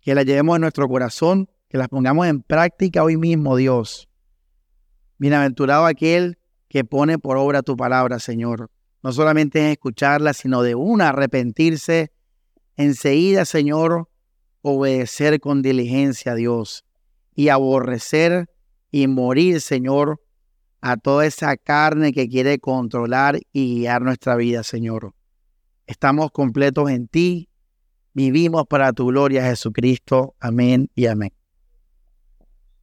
Que las llevemos en nuestro corazón, que las pongamos en práctica hoy mismo, Dios. Bienaventurado aquel que pone por obra tu palabra, Señor. No solamente en escucharla, sino de una arrepentirse enseguida, Señor, obedecer con diligencia a Dios y aborrecer y morir, Señor, a toda esa carne que quiere controlar y guiar nuestra vida, Señor. Estamos completos en ti, vivimos para tu gloria, Jesucristo. Amén y amén.